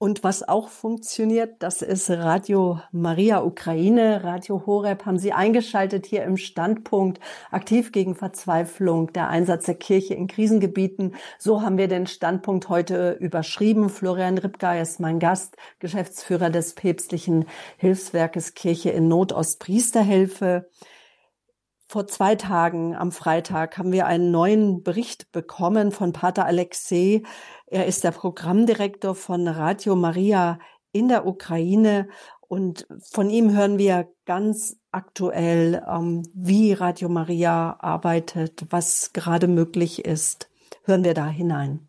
Und was auch funktioniert, das ist Radio Maria Ukraine. Radio Horeb haben Sie eingeschaltet hier im Standpunkt aktiv gegen Verzweiflung, der Einsatz der Kirche in Krisengebieten. So haben wir den Standpunkt heute überschrieben. Florian Ripka ist mein Gast, Geschäftsführer des päpstlichen Hilfswerkes Kirche in Not Ostpriesterhilfe. Vor zwei Tagen am Freitag haben wir einen neuen Bericht bekommen von Pater Alexei. Er ist der Programmdirektor von Radio Maria in der Ukraine und von ihm hören wir ganz aktuell, ähm, wie Radio Maria arbeitet, was gerade möglich ist. Hören wir da hinein.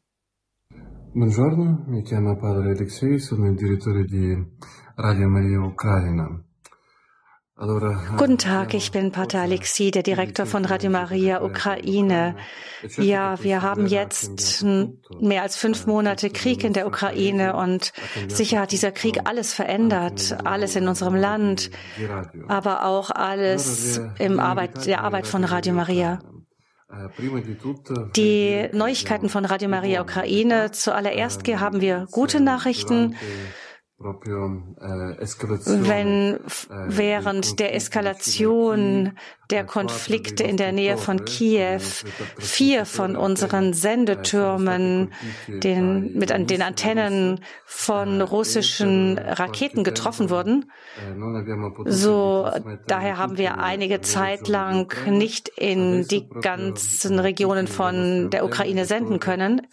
Buongiorno, mi chiamo Padre Alexei, sono il direttore di Radio Maria Ucraina. Guten Tag, ich bin Pater Alexi, der Direktor von Radio Maria Ukraine. Ja, wir haben jetzt mehr als fünf Monate Krieg in der Ukraine und sicher hat dieser Krieg alles verändert, alles in unserem Land, aber auch alles im Arbeit, der Arbeit von Radio Maria. Die Neuigkeiten von Radio Maria Ukraine. Zuallererst haben wir gute Nachrichten. Eh, wenn eh, während der Eskalation der Konflikte in der Nähe von Kiew vier von unseren Sendetürmen den, mit an den Antennen von russischen Raketen getroffen wurden. So, daher haben wir einige Zeit lang nicht in die ganzen Regionen von der Ukraine senden können.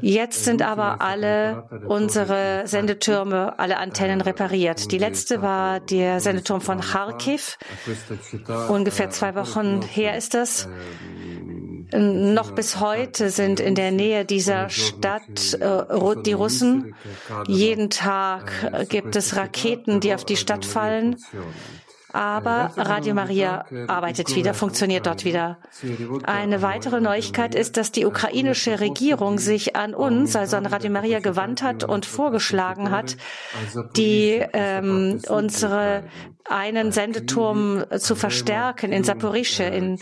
Jetzt sind aber alle unsere Sendetürme, alle Antennen repariert. Die letzte war der Sendeturm von Kharkiv. Ungefähr zwei Wochen her ist das. Noch bis heute sind in der Nähe dieser Stadt äh, die Russen. Jeden Tag gibt es Raketen, die auf die Stadt fallen. Aber Radio Maria arbeitet wieder, funktioniert dort wieder. Eine weitere Neuigkeit ist, dass die ukrainische Regierung sich an uns, also an Radio Maria, gewandt hat und vorgeschlagen hat, die ähm, unsere einen Sendeturm zu verstärken in Saporische, in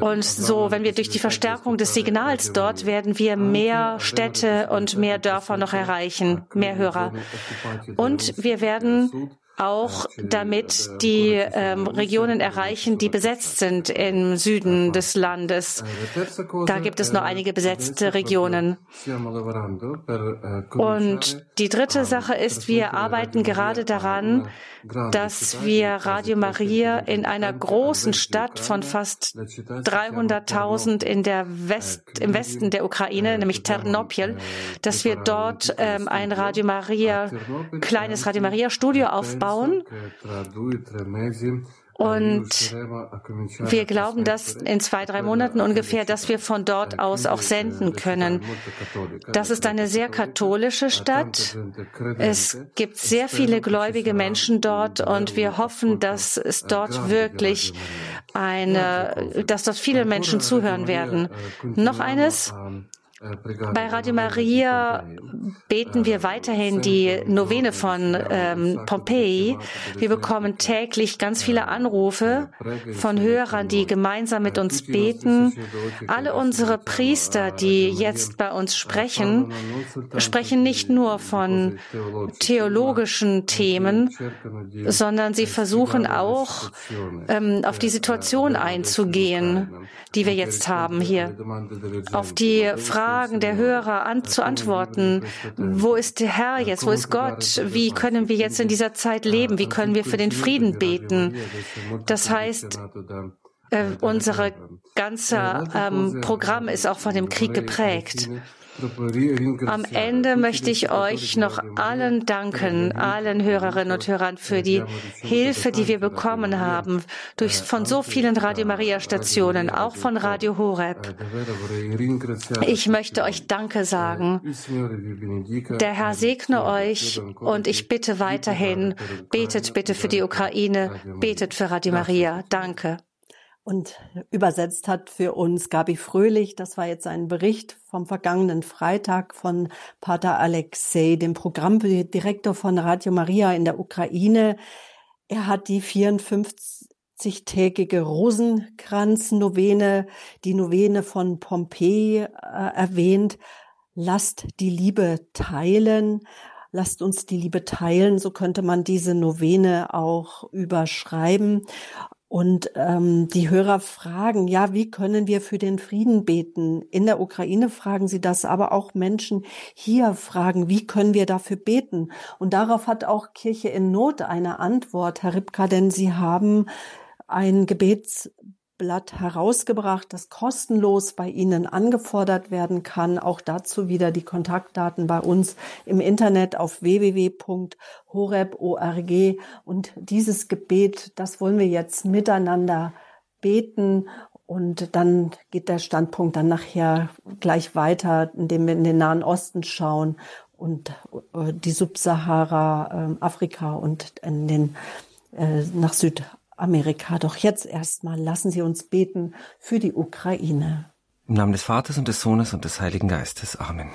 und so, wenn wir durch die Verstärkung des Signals dort, werden wir mehr Städte und mehr Dörfer noch erreichen, mehr Hörer. Und wir werden auch damit die ähm, Regionen erreichen, die besetzt sind im Süden des Landes. Da gibt es noch einige besetzte Regionen. Und die dritte Sache ist, wir arbeiten gerade daran, dass wir Radio Maria in einer großen Stadt von fast 300.000 in der West, im Westen der Ukraine, nämlich Ternopil, dass wir dort ähm, ein Radio Maria, kleines Radio Maria Studio aufbauen und wir glauben, dass in zwei, drei Monaten ungefähr, dass wir von dort aus auch senden können. Das ist eine sehr katholische Stadt. Es gibt sehr viele gläubige Menschen dort und wir hoffen, dass es dort wirklich eine, dass dort viele Menschen zuhören werden. Noch eines. Bei Radio Maria beten wir weiterhin die Novene von ähm, Pompeji. Wir bekommen täglich ganz viele Anrufe von Hörern, die gemeinsam mit uns beten. Alle unsere Priester, die jetzt bei uns sprechen, sprechen nicht nur von theologischen Themen, sondern sie versuchen auch ähm, auf die Situation einzugehen, die wir jetzt haben hier, auf die Frage, Fragen der Hörer an, zu antworten. Wo ist der Herr jetzt? Wo ist Gott? Wie können wir jetzt in dieser Zeit leben? Wie können wir für den Frieden beten? Das heißt, äh, unsere ganze ähm, Programm ist auch von dem Krieg geprägt. Am Ende möchte ich euch noch allen danken, allen Hörerinnen und Hörern für die Hilfe, die wir bekommen haben, durch, von so vielen Radio Maria Stationen, auch von Radio Horeb. Ich möchte euch Danke sagen. Der Herr segne euch und ich bitte weiterhin, betet bitte für die Ukraine, betet für Radio Maria. Danke. Und übersetzt hat für uns Gabi Fröhlich. Das war jetzt ein Bericht vom vergangenen Freitag von Pater Alexei, dem Programmdirektor von Radio Maria in der Ukraine. Er hat die 54-tägige Rosenkranz-Novene, die Novene von Pompeji äh, erwähnt. Lasst die Liebe teilen. Lasst uns die Liebe teilen, so könnte man diese Novene auch überschreiben. Und ähm, die Hörer fragen, ja, wie können wir für den Frieden beten? In der Ukraine fragen sie das, aber auch Menschen hier fragen, wie können wir dafür beten? Und darauf hat auch Kirche in Not eine Antwort, Herr Ripka, denn sie haben ein Gebets Blatt herausgebracht, das kostenlos bei Ihnen angefordert werden kann. Auch dazu wieder die Kontaktdaten bei uns im Internet auf www.horeb.org. Und dieses Gebet, das wollen wir jetzt miteinander beten. Und dann geht der Standpunkt dann nachher gleich weiter, indem wir in den Nahen Osten schauen und äh, die Subsahara, äh, Afrika und in den, äh, nach Südafrika. Amerika. Doch jetzt erstmal lassen Sie uns beten für die Ukraine. Im Namen des Vaters und des Sohnes und des Heiligen Geistes. Amen.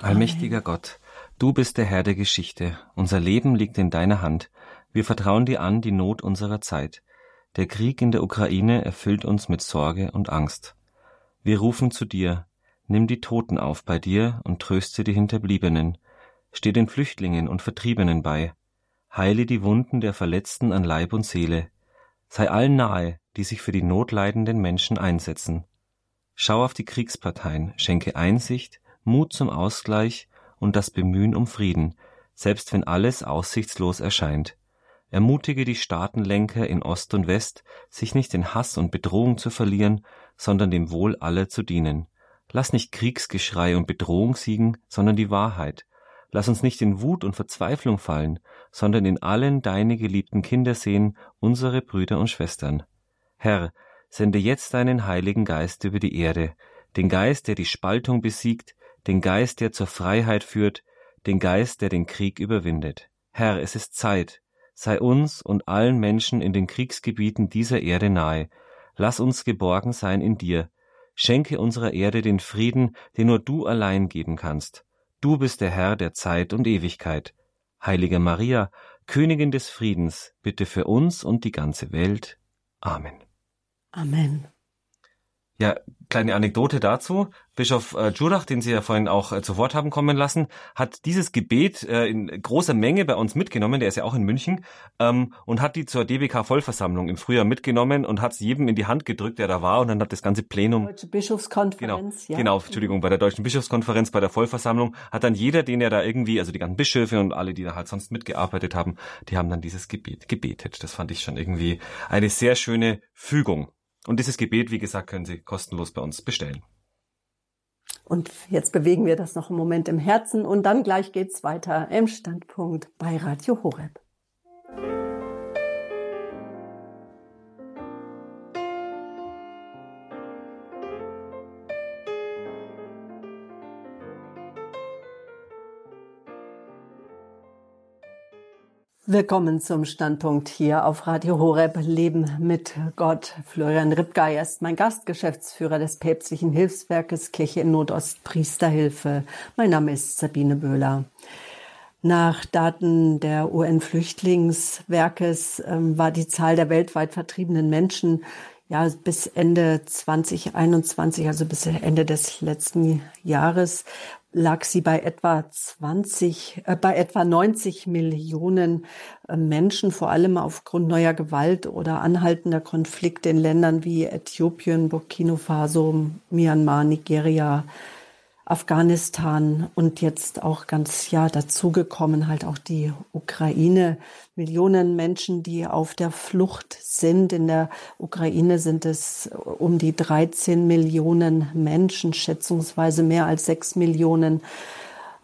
Allmächtiger Amen. Gott, du bist der Herr der Geschichte. Unser Leben liegt in deiner Hand. Wir vertrauen dir an die Not unserer Zeit. Der Krieg in der Ukraine erfüllt uns mit Sorge und Angst. Wir rufen zu dir. Nimm die Toten auf bei dir und tröste die Hinterbliebenen. Steh den Flüchtlingen und Vertriebenen bei. Heile die Wunden der Verletzten an Leib und Seele sei allen nahe, die sich für die notleidenden Menschen einsetzen. Schau auf die Kriegsparteien, schenke Einsicht, Mut zum Ausgleich und das Bemühen um Frieden, selbst wenn alles aussichtslos erscheint. Ermutige die Staatenlenker in Ost und West, sich nicht in Hass und Bedrohung zu verlieren, sondern dem Wohl aller zu dienen. Lass nicht Kriegsgeschrei und Bedrohung siegen, sondern die Wahrheit. Lass uns nicht in Wut und Verzweiflung fallen, sondern in allen deine geliebten Kinder sehen, unsere Brüder und Schwestern. Herr, sende jetzt deinen Heiligen Geist über die Erde, den Geist, der die Spaltung besiegt, den Geist, der zur Freiheit führt, den Geist, der den Krieg überwindet. Herr, es ist Zeit, sei uns und allen Menschen in den Kriegsgebieten dieser Erde nahe. Lass uns geborgen sein in dir. Schenke unserer Erde den Frieden, den nur du allein geben kannst. Du bist der Herr der Zeit und Ewigkeit. Heilige Maria, Königin des Friedens, bitte für uns und die ganze Welt. Amen. Amen. Ja, kleine Anekdote dazu. Bischof äh, Jurach, den Sie ja vorhin auch äh, zu Wort haben kommen lassen, hat dieses Gebet äh, in großer Menge bei uns mitgenommen, der ist ja auch in München, ähm, und hat die zur DBK-Vollversammlung im Frühjahr mitgenommen und hat es jedem in die Hand gedrückt, der da war, und dann hat das ganze Plenum... Deutsche Bischofskonferenz, genau, ja. Genau, Entschuldigung, bei der Deutschen Bischofskonferenz, bei der Vollversammlung, hat dann jeder, den er da irgendwie, also die ganzen Bischöfe und alle, die da halt sonst mitgearbeitet haben, die haben dann dieses Gebet gebetet. Das fand ich schon irgendwie eine sehr schöne Fügung. Und dieses Gebet, wie gesagt, können Sie kostenlos bei uns bestellen. Und jetzt bewegen wir das noch einen Moment im Herzen und dann gleich geht's weiter im Standpunkt bei Radio Horeb. Willkommen zum Standpunkt hier auf Radio Horeb Leben mit Gott. Florian Ripgei ist mein Gast, Geschäftsführer des päpstlichen Hilfswerkes Kirche in Nordost Priesterhilfe. Mein Name ist Sabine Böhler. Nach Daten der UN-Flüchtlingswerkes äh, war die Zahl der weltweit vertriebenen Menschen ja bis Ende 2021, also bis Ende des letzten Jahres, lag sie bei etwa 20, äh, bei etwa 90 Millionen äh, Menschen, vor allem aufgrund neuer Gewalt oder anhaltender Konflikte in Ländern wie Äthiopien, Burkina Faso, Myanmar, Nigeria, Afghanistan und jetzt auch ganz ja dazugekommen halt auch die Ukraine. Millionen Menschen, die auf der Flucht sind. In der Ukraine sind es um die 13 Millionen Menschen, schätzungsweise mehr als sechs Millionen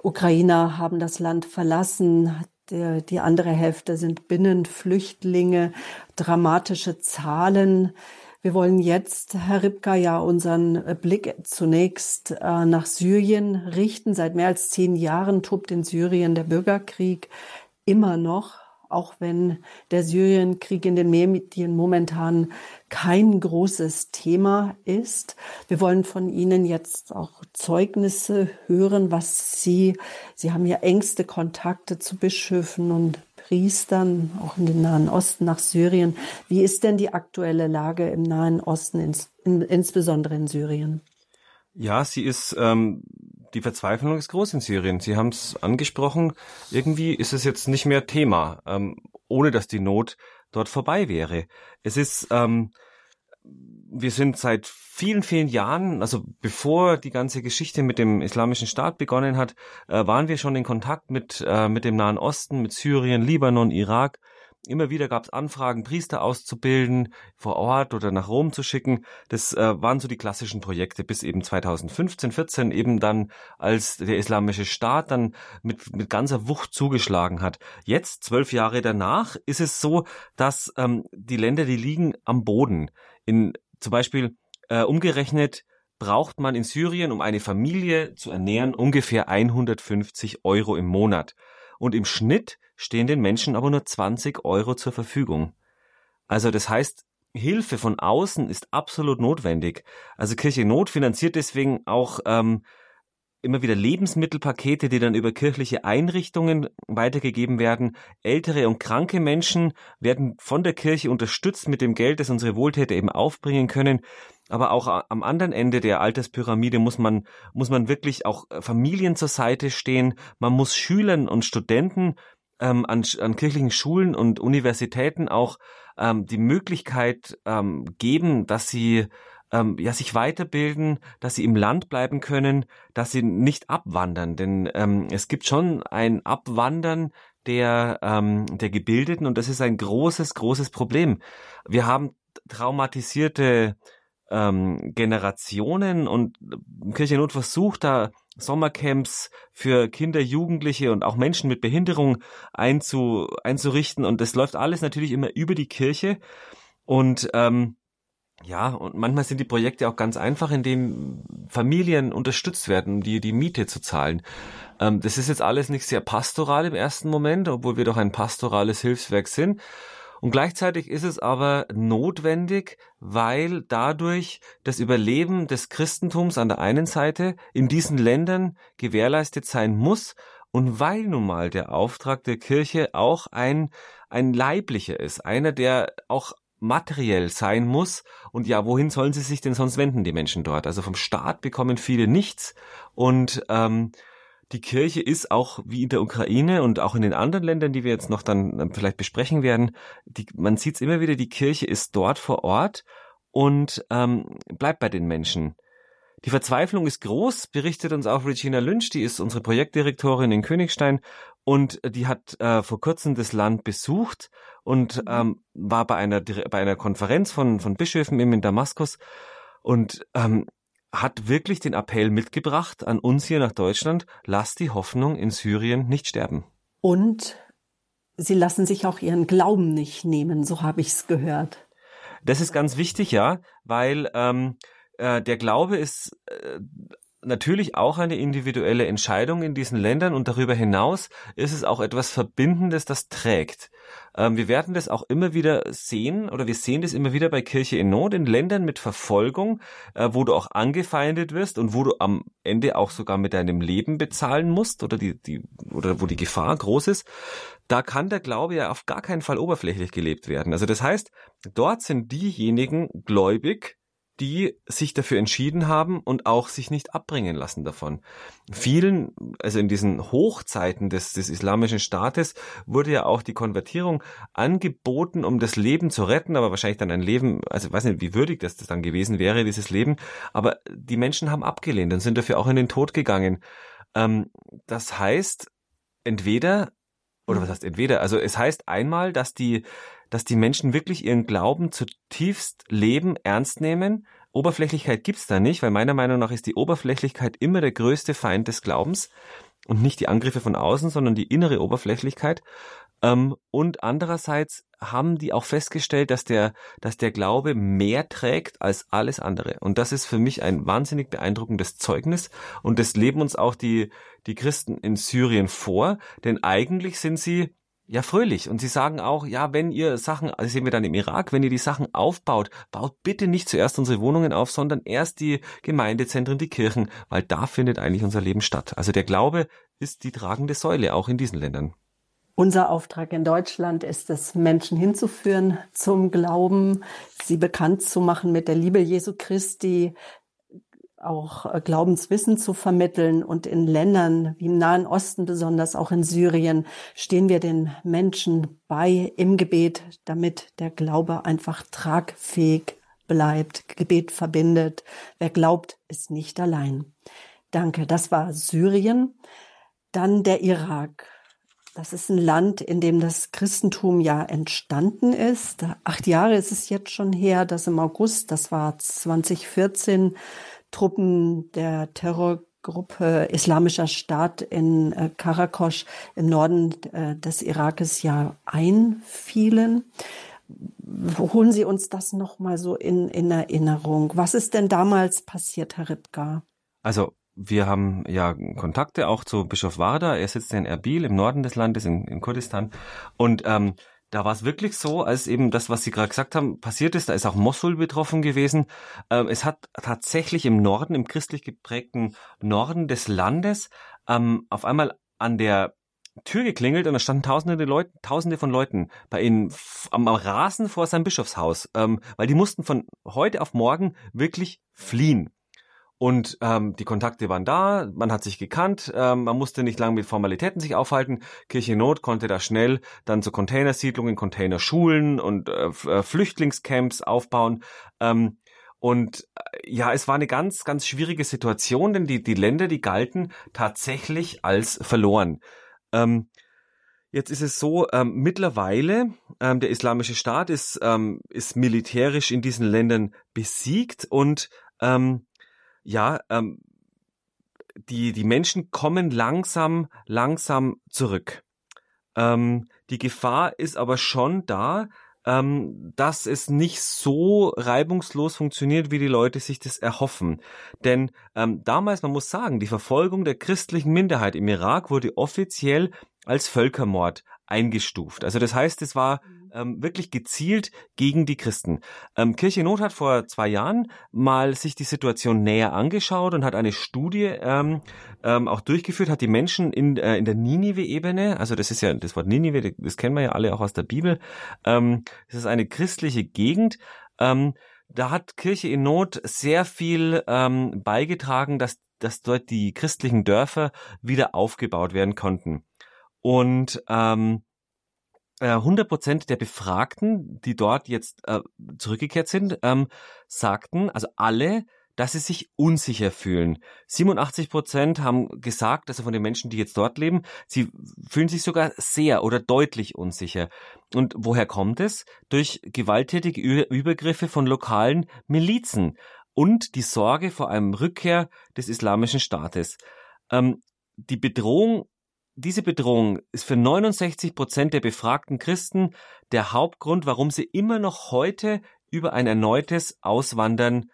Ukrainer haben das Land verlassen. Die andere Hälfte sind Binnenflüchtlinge, dramatische Zahlen. Wir wollen jetzt, Herr Ripka, ja unseren Blick zunächst äh, nach Syrien richten. Seit mehr als zehn Jahren tobt in Syrien der Bürgerkrieg immer noch auch wenn der Syrienkrieg in den Medien momentan kein großes Thema ist. Wir wollen von Ihnen jetzt auch Zeugnisse hören, was Sie, Sie haben ja engste Kontakte zu Bischöfen und Priestern, auch in den Nahen Osten nach Syrien. Wie ist denn die aktuelle Lage im Nahen Osten, ins, in, insbesondere in Syrien? Ja, sie ist ähm, die Verzweiflung ist groß in Syrien. Sie haben es angesprochen. Irgendwie ist es jetzt nicht mehr Thema, ähm, ohne dass die Not dort vorbei wäre. Es ist, ähm, wir sind seit vielen, vielen Jahren, also bevor die ganze Geschichte mit dem Islamischen Staat begonnen hat, äh, waren wir schon in Kontakt mit, äh, mit dem Nahen Osten, mit Syrien, Libanon, Irak Immer wieder gab es Anfragen, Priester auszubilden, vor Ort oder nach Rom zu schicken. Das äh, waren so die klassischen Projekte bis eben 2015, 14 eben dann, als der Islamische Staat dann mit, mit ganzer Wucht zugeschlagen hat. Jetzt, zwölf Jahre danach, ist es so, dass ähm, die Länder, die liegen am Boden. In zum Beispiel äh, umgerechnet braucht man in Syrien, um eine Familie zu ernähren, ungefähr 150 Euro im Monat. Und im Schnitt stehen den Menschen aber nur 20 Euro zur Verfügung. Also das heißt, Hilfe von außen ist absolut notwendig. Also Kirche Not finanziert deswegen auch ähm, immer wieder Lebensmittelpakete, die dann über kirchliche Einrichtungen weitergegeben werden. Ältere und kranke Menschen werden von der Kirche unterstützt mit dem Geld, das unsere Wohltäter eben aufbringen können. Aber auch am anderen Ende der Alterspyramide muss man, muss man wirklich auch Familien zur Seite stehen. Man muss Schülern und Studenten ähm, an, an kirchlichen Schulen und Universitäten auch ähm, die Möglichkeit ähm, geben, dass sie ähm, ja sich weiterbilden, dass sie im Land bleiben können, dass sie nicht abwandern, denn ähm, es gibt schon ein Abwandern der ähm, der Gebildeten und das ist ein großes großes Problem. Wir haben traumatisierte ähm, Generationen und Kirche Not versucht da Sommercamps für Kinder, Jugendliche und auch Menschen mit Behinderung einzu, einzurichten. Und das läuft alles natürlich immer über die Kirche. Und ähm, ja, und manchmal sind die Projekte auch ganz einfach, indem Familien unterstützt werden, um die, die Miete zu zahlen. Ähm, das ist jetzt alles nicht sehr pastoral im ersten Moment, obwohl wir doch ein pastorales Hilfswerk sind. Und gleichzeitig ist es aber notwendig, weil dadurch das Überleben des Christentums an der einen Seite in diesen Ländern gewährleistet sein muss und weil nun mal der Auftrag der Kirche auch ein, ein leiblicher ist, einer, der auch materiell sein muss. Und ja, wohin sollen sie sich denn sonst wenden, die Menschen dort? Also vom Staat bekommen viele nichts und ähm, die Kirche ist auch wie in der Ukraine und auch in den anderen Ländern, die wir jetzt noch dann vielleicht besprechen werden, die, man sieht es immer wieder, die Kirche ist dort vor Ort und ähm, bleibt bei den Menschen. Die Verzweiflung ist groß, berichtet uns auch Regina Lynch, die ist unsere Projektdirektorin in Königstein und die hat äh, vor kurzem das Land besucht und mhm. ähm, war bei einer bei einer Konferenz von von Bischöfen eben in Damaskus und ähm, hat wirklich den Appell mitgebracht an uns hier nach Deutschland, lasst die Hoffnung in Syrien nicht sterben. Und sie lassen sich auch ihren Glauben nicht nehmen, so habe ich es gehört. Das ist ganz wichtig, ja, weil ähm, äh, der Glaube ist äh, natürlich auch eine individuelle Entscheidung in diesen Ländern und darüber hinaus ist es auch etwas Verbindendes, das trägt. Ähm, wir werden das auch immer wieder sehen oder wir sehen das immer wieder bei Kirche in Not in Ländern mit Verfolgung, äh, wo du auch angefeindet wirst und wo du am Ende auch sogar mit deinem Leben bezahlen musst oder die, die oder wo die Gefahr groß ist. Da kann der Glaube ja auf gar keinen Fall oberflächlich gelebt werden. Also das heißt, dort sind diejenigen gläubig, die sich dafür entschieden haben und auch sich nicht abbringen lassen davon. Vielen, also in diesen Hochzeiten des, des islamischen Staates, wurde ja auch die Konvertierung angeboten, um das Leben zu retten, aber wahrscheinlich dann ein Leben, also ich weiß nicht, wie würdig das, dann gewesen wäre, dieses Leben, aber die Menschen haben abgelehnt und sind dafür auch in den Tod gegangen. Ähm, das heißt, entweder, oder was heißt entweder, also es heißt einmal, dass die dass die Menschen wirklich ihren Glauben zutiefst leben, ernst nehmen. Oberflächlichkeit gibt's da nicht, weil meiner Meinung nach ist die Oberflächlichkeit immer der größte Feind des Glaubens und nicht die Angriffe von außen, sondern die innere Oberflächlichkeit. Ähm, und andererseits haben die auch festgestellt, dass der, dass der Glaube mehr trägt als alles andere. Und das ist für mich ein wahnsinnig beeindruckendes Zeugnis. Und das leben uns auch die, die Christen in Syrien vor, denn eigentlich sind sie ja, fröhlich. Und sie sagen auch, ja, wenn ihr Sachen, also sehen wir dann im Irak, wenn ihr die Sachen aufbaut, baut bitte nicht zuerst unsere Wohnungen auf, sondern erst die Gemeindezentren, die Kirchen, weil da findet eigentlich unser Leben statt. Also der Glaube ist die tragende Säule, auch in diesen Ländern. Unser Auftrag in Deutschland ist es, Menschen hinzuführen zum Glauben, sie bekannt zu machen mit der Liebe Jesu Christi, auch äh, Glaubenswissen zu vermitteln. Und in Ländern wie im Nahen Osten, besonders auch in Syrien, stehen wir den Menschen bei im Gebet, damit der Glaube einfach tragfähig bleibt. Gebet verbindet. Wer glaubt, ist nicht allein. Danke. Das war Syrien. Dann der Irak. Das ist ein Land, in dem das Christentum ja entstanden ist. Acht Jahre ist es jetzt schon her, dass im August, das war 2014, Truppen der Terrorgruppe Islamischer Staat in äh, Karakosch im Norden äh, des Irakes ja einfielen. Holen Sie uns das nochmal so in, in Erinnerung. Was ist denn damals passiert, Herr Ripka? Also wir haben ja Kontakte auch zu Bischof Warda. Er sitzt in Erbil im Norden des Landes in, in Kurdistan. Und ähm, da war es wirklich so, als eben das, was Sie gerade gesagt haben, passiert ist. Da ist auch Mosul betroffen gewesen. Ähm, es hat tatsächlich im Norden, im christlich geprägten Norden des Landes, ähm, auf einmal an der Tür geklingelt und da standen tausende Leute, tausende von Leuten bei ihnen am, Rasen vor seinem Bischofshaus, ähm, weil die mussten von heute auf morgen wirklich fliehen. Und ähm, die Kontakte waren da, man hat sich gekannt, ähm, man musste nicht lange mit Formalitäten sich aufhalten. Kirche Not konnte da schnell dann so Containersiedlungen, Containerschulen und äh, äh, Flüchtlingscamps aufbauen. Ähm, und äh, ja, es war eine ganz, ganz schwierige Situation, denn die, die Länder, die galten tatsächlich als verloren. Ähm, Jetzt ist es so, ähm, mittlerweile, ähm, der Islamische Staat ist, ähm, ist militärisch in diesen Ländern besiegt und ähm, ja, ähm, die, die Menschen kommen langsam, langsam zurück. Ähm, die Gefahr ist aber schon da, ähm, dass es nicht so reibungslos funktioniert, wie die Leute sich das erhoffen. Denn ähm, damals, man muss sagen, die Verfolgung der christlichen Minderheit im Irak wurde offiziell als Völkermord eingestuft. Also das heißt, es war mhm. ähm, wirklich gezielt gegen die Christen. Ähm, Kirche Not hat vor zwei Jahren mal sich die Situation näher angeschaut und hat eine Studie ähm, ähm, auch durchgeführt, hat die Menschen in, äh, in der Ninive-Ebene, also das ist ja das Wort Ninive, das kennen wir ja alle auch aus der Bibel, ähm, das ist eine christliche Gegend, ähm, da hat Kirche in Not sehr viel ähm, beigetragen, dass, dass dort die christlichen Dörfer wieder aufgebaut werden konnten. Und ähm, 100 äh, Prozent der Befragten, die dort jetzt äh, zurückgekehrt sind, ähm, sagten, also alle, dass sie sich unsicher fühlen. 87 Prozent haben gesagt, also von den Menschen, die jetzt dort leben, sie fühlen sich sogar sehr oder deutlich unsicher. Und woher kommt es? Durch gewalttätige Übergriffe von lokalen Milizen und die Sorge vor einem Rückkehr des islamischen Staates. Ähm, die Bedrohung diese Bedrohung ist für 69 Prozent der befragten Christen der Hauptgrund, warum sie immer noch heute über ein erneutes Auswandern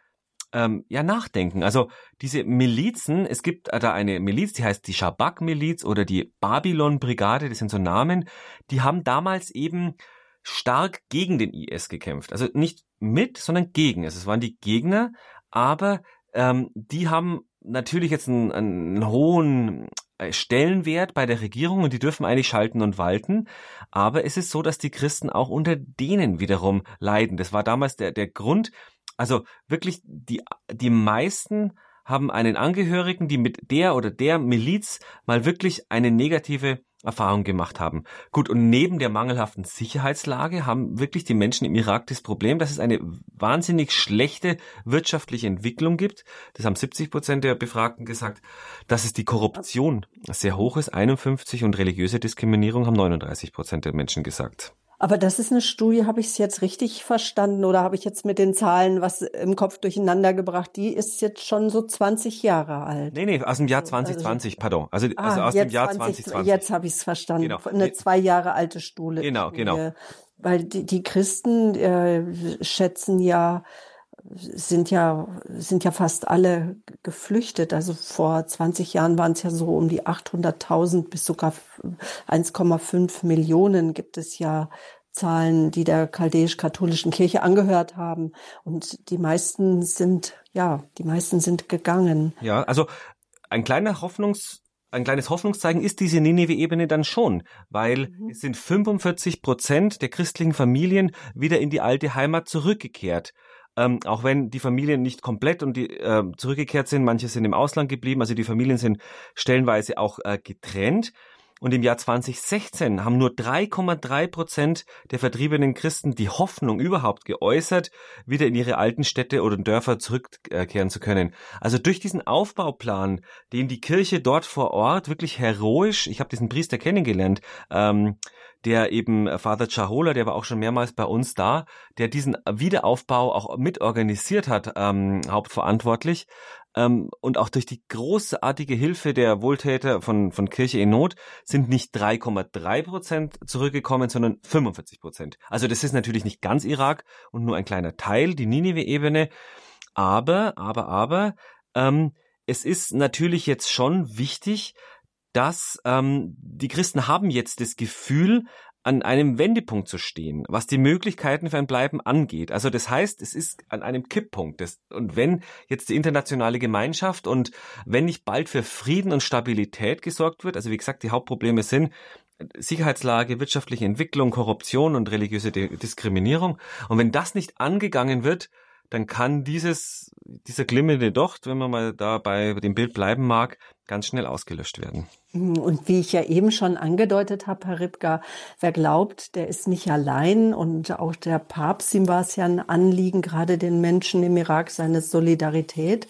ähm, ja nachdenken. Also diese Milizen, es gibt da eine Miliz, die heißt die Shabak-Miliz oder die Babylon-Brigade, das sind so Namen, die haben damals eben stark gegen den IS gekämpft. Also nicht mit, sondern gegen es. Es waren die Gegner, aber ähm, die haben natürlich jetzt einen, einen hohen äh, Stellenwert bei der Regierung und die dürfen eigentlich schalten und walten. Aber es ist so, dass die Christen auch unter denen wiederum leiden. Das war damals der, der Grund, Also wirklich die, die meisten haben einen Angehörigen, die mit der oder der Miliz mal wirklich eine negative Erfahrung gemacht haben. Gut, und neben der mangelhaften Sicherheitslage haben wirklich die Menschen im Irak das Problem, dass es eine wahnsinnig schlechte wirtschaftliche Entwicklung gibt. Das haben 70 Prozent der Befragten gesagt, dass es die Korruption sehr hoch ist, 51 und religiöse Diskriminierung haben 39 Prozent der Menschen gesagt. Aber das ist eine Studie, habe ich es jetzt richtig verstanden oder habe ich jetzt mit den Zahlen was im Kopf durcheinander gebracht? Die ist jetzt schon so 20 Jahre alt. Nee, nee, aus dem Jahr 2020, also, pardon. Also, ah, also aus dem Jahr 20, 2020. Jetzt habe ich es verstanden. Genau. Eine zwei Jahre alte Studie. Genau, genau. Weil die, die Christen äh, schätzen ja sind ja, sind ja fast alle geflüchtet. Also vor 20 Jahren waren es ja so um die 800.000 bis sogar 1,5 Millionen gibt es ja Zahlen, die der chaldäisch-katholischen Kirche angehört haben. Und die meisten sind, ja, die meisten sind gegangen. Ja, also ein kleiner Hoffnungs ein kleines Hoffnungszeichen ist diese Nineveh-Ebene dann schon, weil mhm. es sind 45 Prozent der christlichen Familien wieder in die alte Heimat zurückgekehrt. Ähm, auch wenn die Familien nicht komplett und die äh, zurückgekehrt sind, manche sind im Ausland geblieben, also die Familien sind stellenweise auch äh, getrennt. Und im Jahr 2016 haben nur 3,3 Prozent der vertriebenen Christen die Hoffnung überhaupt geäußert, wieder in ihre alten Städte oder Dörfer zurückkehren zu können. Also durch diesen Aufbauplan, den die Kirche dort vor Ort wirklich heroisch, ich habe diesen Priester kennengelernt, ähm, der eben Father Chahola, der war auch schon mehrmals bei uns da, der diesen Wiederaufbau auch mitorganisiert hat, ähm, hauptverantwortlich. Ähm, und auch durch die großartige Hilfe der Wohltäter von, von Kirche in Not sind nicht 3,3 Prozent zurückgekommen, sondern 45 Prozent. Also das ist natürlich nicht ganz Irak und nur ein kleiner Teil, die Ninive-Ebene. Aber, aber, aber, ähm, es ist natürlich jetzt schon wichtig, dass ähm, die Christen haben jetzt das Gefühl, an einem Wendepunkt zu stehen, was die Möglichkeiten für ein Bleiben angeht. Also das heißt, es ist an einem Kipppunkt. Das, und wenn jetzt die internationale Gemeinschaft und wenn nicht bald für Frieden und Stabilität gesorgt wird, also wie gesagt, die Hauptprobleme sind Sicherheitslage, wirtschaftliche Entwicklung, Korruption und religiöse Diskriminierung. Und wenn das nicht angegangen wird, dann kann dieses, dieser glimmende Docht, wenn man mal da bei dem Bild bleiben mag, ganz schnell ausgelöscht werden. Und wie ich ja eben schon angedeutet habe, Herr Ripka, wer glaubt, der ist nicht allein und auch der Papst, ihm war es ja ein Anliegen, gerade den Menschen im Irak seine Solidarität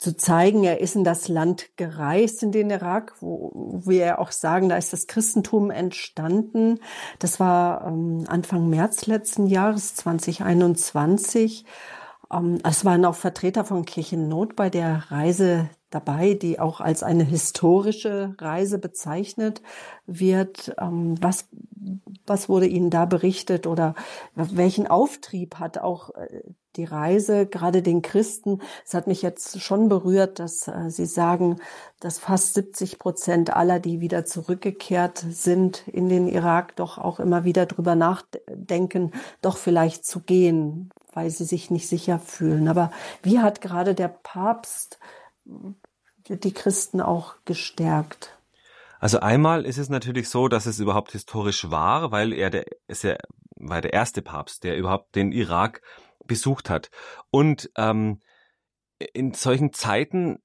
zu zeigen, er ist in das Land gereist, in den Irak, wo wir auch sagen, da ist das Christentum entstanden. Das war ähm, Anfang März letzten Jahres, 2021. Ähm, es waren auch Vertreter von Kirchennot bei der Reise dabei, die auch als eine historische Reise bezeichnet wird. Ähm, was, was wurde Ihnen da berichtet oder welchen Auftrieb hat auch äh, die Reise, gerade den Christen? Es hat mich jetzt schon berührt, dass äh, Sie sagen, dass fast 70 Prozent aller, die wieder zurückgekehrt sind in den Irak, doch auch immer wieder drüber nachdenken, doch vielleicht zu gehen, weil sie sich nicht sicher fühlen. Aber wie hat gerade der Papst die Christen auch gestärkt? Also einmal ist es natürlich so, dass es überhaupt historisch war, weil er der ist ja war der erste Papst, der überhaupt den Irak besucht hat. Und ähm, in solchen Zeiten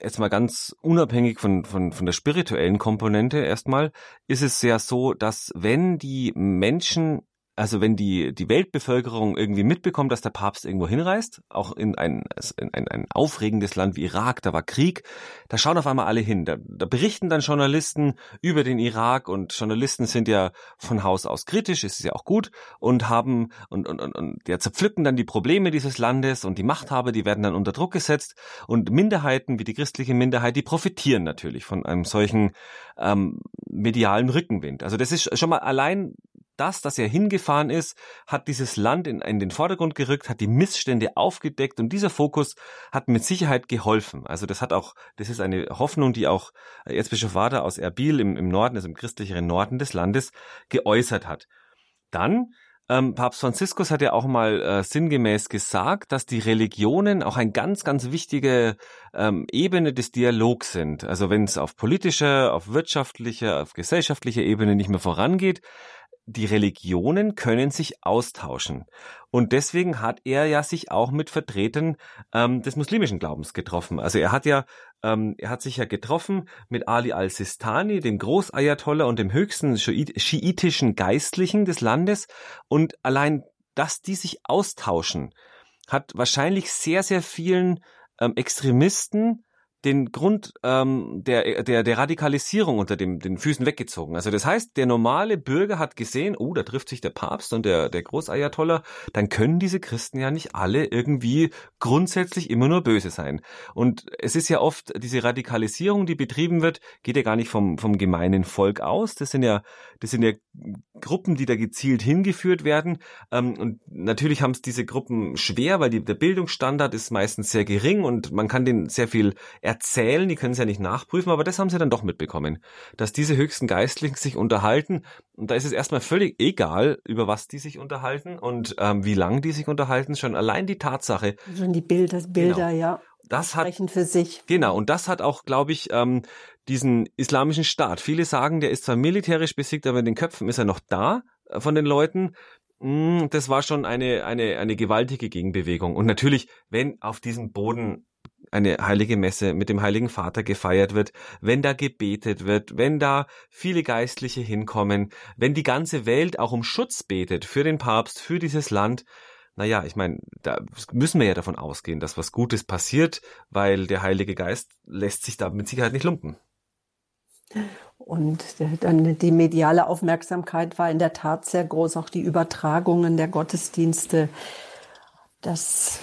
jetzt mal ganz unabhängig von, von, von der spirituellen Komponente erstmal, ist es ja so, dass wenn die Menschen also wenn die, die Weltbevölkerung irgendwie mitbekommt, dass der Papst irgendwo hinreist, auch in ein, in ein, ein aufregendes Land wie Irak, da war Krieg, da schauen auf einmal alle hin. Da, da berichten dann Journalisten über den Irak und Journalisten sind ja von Haus aus kritisch, ist ja auch gut, und haben und, und, und, und ja, zerpflücken dann die Probleme dieses Landes und die Machthaber, die werden dann unter Druck gesetzt und Minderheiten wie die christliche Minderheit, die profitieren natürlich von einem solchen ähm, medialen Rückenwind. Also das ist schon mal allein das, dass er hingefahren ist, hat dieses Land in, in, den Vordergrund gerückt, hat die Missstände aufgedeckt und dieser Fokus hat mit Sicherheit geholfen. Also das hat auch, das ist eine Hoffnung, die auch Erzbischof Wader aus Erbil im, im Norden, also im christlicheren Norden des Landes, geäußert hat. Dann ähm, Papst Franziskus hat ja auch mal äh, sinngemäß gesagt, dass die Religionen auch ein ganz, ganz wichtige ähm, Ebene des Dialogs sind. Also wenn es auf politischer, auf wirtschaftlicher, auf gesellschaftlicher Ebene nicht mehr vorangeht, die Religionen können sich austauschen. Und deswegen hat er ja sich auch mit Vertretern ähm, des muslimischen Glaubens getroffen. Also er hat ja, ähm, er hat sich ja getroffen mit Ali al-Sistani, dem Großayatollah und dem höchsten schiitischen Geistlichen des Landes. Und allein, dass die sich austauschen, hat wahrscheinlich sehr, sehr vielen ähm, Extremisten den Grund ähm, der, der, der Radikalisierung unter dem, den Füßen weggezogen. Also das heißt, der normale Bürger hat gesehen, oh, da trifft sich der Papst und der, der Großayatollah, dann können diese Christen ja nicht alle irgendwie grundsätzlich immer nur böse sein. Und es ist ja oft diese Radikalisierung, die betrieben wird, geht ja gar nicht vom, vom gemeinen Volk aus. Das sind ja, das sind ja Gruppen, die da gezielt hingeführt werden. Ähm, und natürlich haben es diese Gruppen schwer, weil die, der Bildungsstandard ist meistens sehr gering und man kann denen sehr viel erzählen, die können es ja nicht nachprüfen, aber das haben sie dann doch mitbekommen, dass diese höchsten Geistlichen sich unterhalten und da ist es erstmal völlig egal, über was die sich unterhalten und ähm, wie lang die sich unterhalten, schon allein die Tatsache. Schon die Bilder, Bilder, genau. ja. Das hat, für sich. Genau, und das hat auch, glaube ich, ähm, diesen islamischen Staat. Viele sagen, der ist zwar militärisch besiegt, aber in den Köpfen ist er noch da äh, von den Leuten. Mm, das war schon eine, eine, eine gewaltige Gegenbewegung. Und natürlich, wenn auf diesem Boden eine heilige Messe mit dem Heiligen Vater gefeiert wird, wenn da gebetet wird, wenn da viele Geistliche hinkommen, wenn die ganze Welt auch um Schutz betet für den Papst, für dieses Land, naja, ich meine, da müssen wir ja davon ausgehen, dass was Gutes passiert, weil der Heilige Geist lässt sich da mit Sicherheit nicht lumpen. Und dann die mediale Aufmerksamkeit war in der Tat sehr groß, auch die Übertragungen der Gottesdienste. Das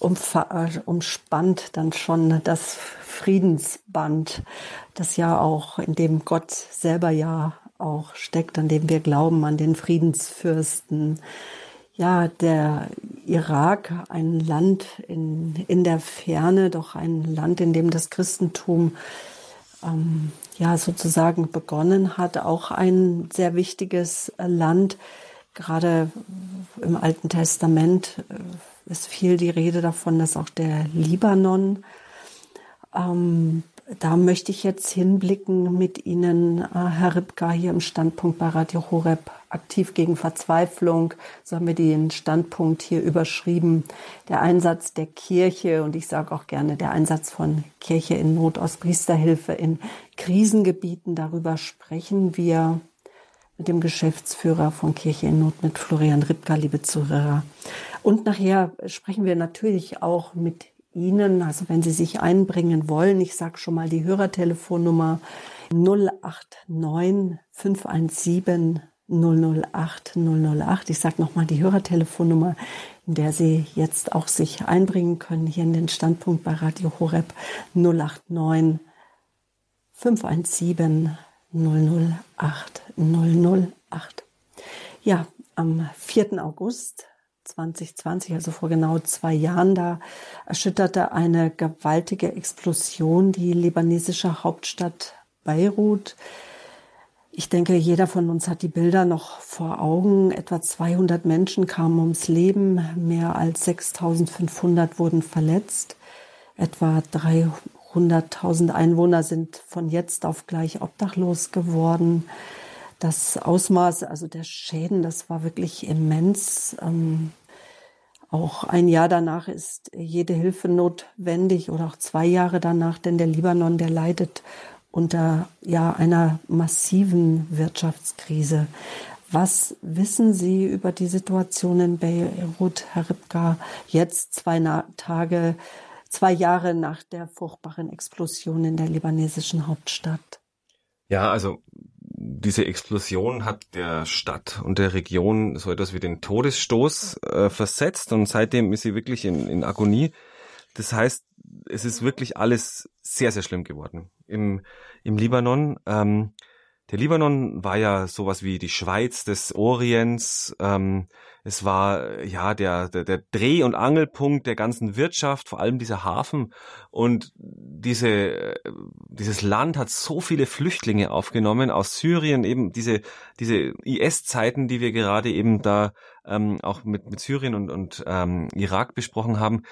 umspannt dann schon das Friedensband, das ja auch, in dem Gott selber ja auch steckt, an dem wir glauben, an den Friedensfürsten. Ja, der Irak, ein Land in, in der Ferne, doch ein Land, in dem das Christentum ähm, ja sozusagen begonnen hat, auch ein sehr wichtiges Land. Gerade im Alten Testament äh, ist viel die Rede davon, dass auch der Libanon, ähm, da möchte ich jetzt hinblicken mit Ihnen, äh, Herr Ripka, hier im Standpunkt bei Radio Horeb, aktiv gegen Verzweiflung. So haben wir den Standpunkt hier überschrieben. Der Einsatz der Kirche und ich sage auch gerne der Einsatz von Kirche in Not aus Priesterhilfe in Krisengebieten. Darüber sprechen wir mit dem Geschäftsführer von Kirche in Not, mit Florian Ripka, liebe Zuhörer. Und nachher sprechen wir natürlich auch mit Ihnen, also wenn Sie sich einbringen wollen. Ich sage schon mal die Hörertelefonnummer 089 517 008 008. Ich sage nochmal die Hörertelefonnummer, in der Sie jetzt auch sich einbringen können, hier in den Standpunkt bei Radio Horeb 089 517 008 008. Ja, am 4. August 2020, also vor genau zwei Jahren, da erschütterte eine gewaltige Explosion die libanesische Hauptstadt Beirut. Ich denke, jeder von uns hat die Bilder noch vor Augen. Etwa 200 Menschen kamen ums Leben, mehr als 6500 wurden verletzt. Etwa 300.000 Einwohner sind von jetzt auf gleich obdachlos geworden das Ausmaß, also der Schäden, das war wirklich immens. Ähm, auch ein Jahr danach ist jede Hilfe notwendig oder auch zwei Jahre danach, denn der Libanon, der leidet unter ja einer massiven Wirtschaftskrise. Was wissen Sie über die Situation in Beirut, Herr Ripka, jetzt zwei Tage, zwei Jahre nach der furchtbaren Explosion in der libanesischen Hauptstadt? Ja, also diese Explosion hat der Stadt und der Region so etwas wie den Todesstoß äh, versetzt und seitdem ist sie wirklich in, in Agonie. Das heißt, es ist wirklich alles sehr, sehr schlimm geworden. Im, im Libanon, ähm, der Libanon war ja sowas wie die Schweiz des Orients. Ähm, Es war ja der, der, der Dreh- und Angelpunkt der ganzen Wirtschaft, vor allem dieser Hafen. Und diese, dieses Land hat so viele Flüchtlinge aufgenommen aus Syrien, eben diese, diese IS-Zeiten, die wir gerade eben da ähm, auch mit, mit Syrien und, und ähm, Irak besprochen haben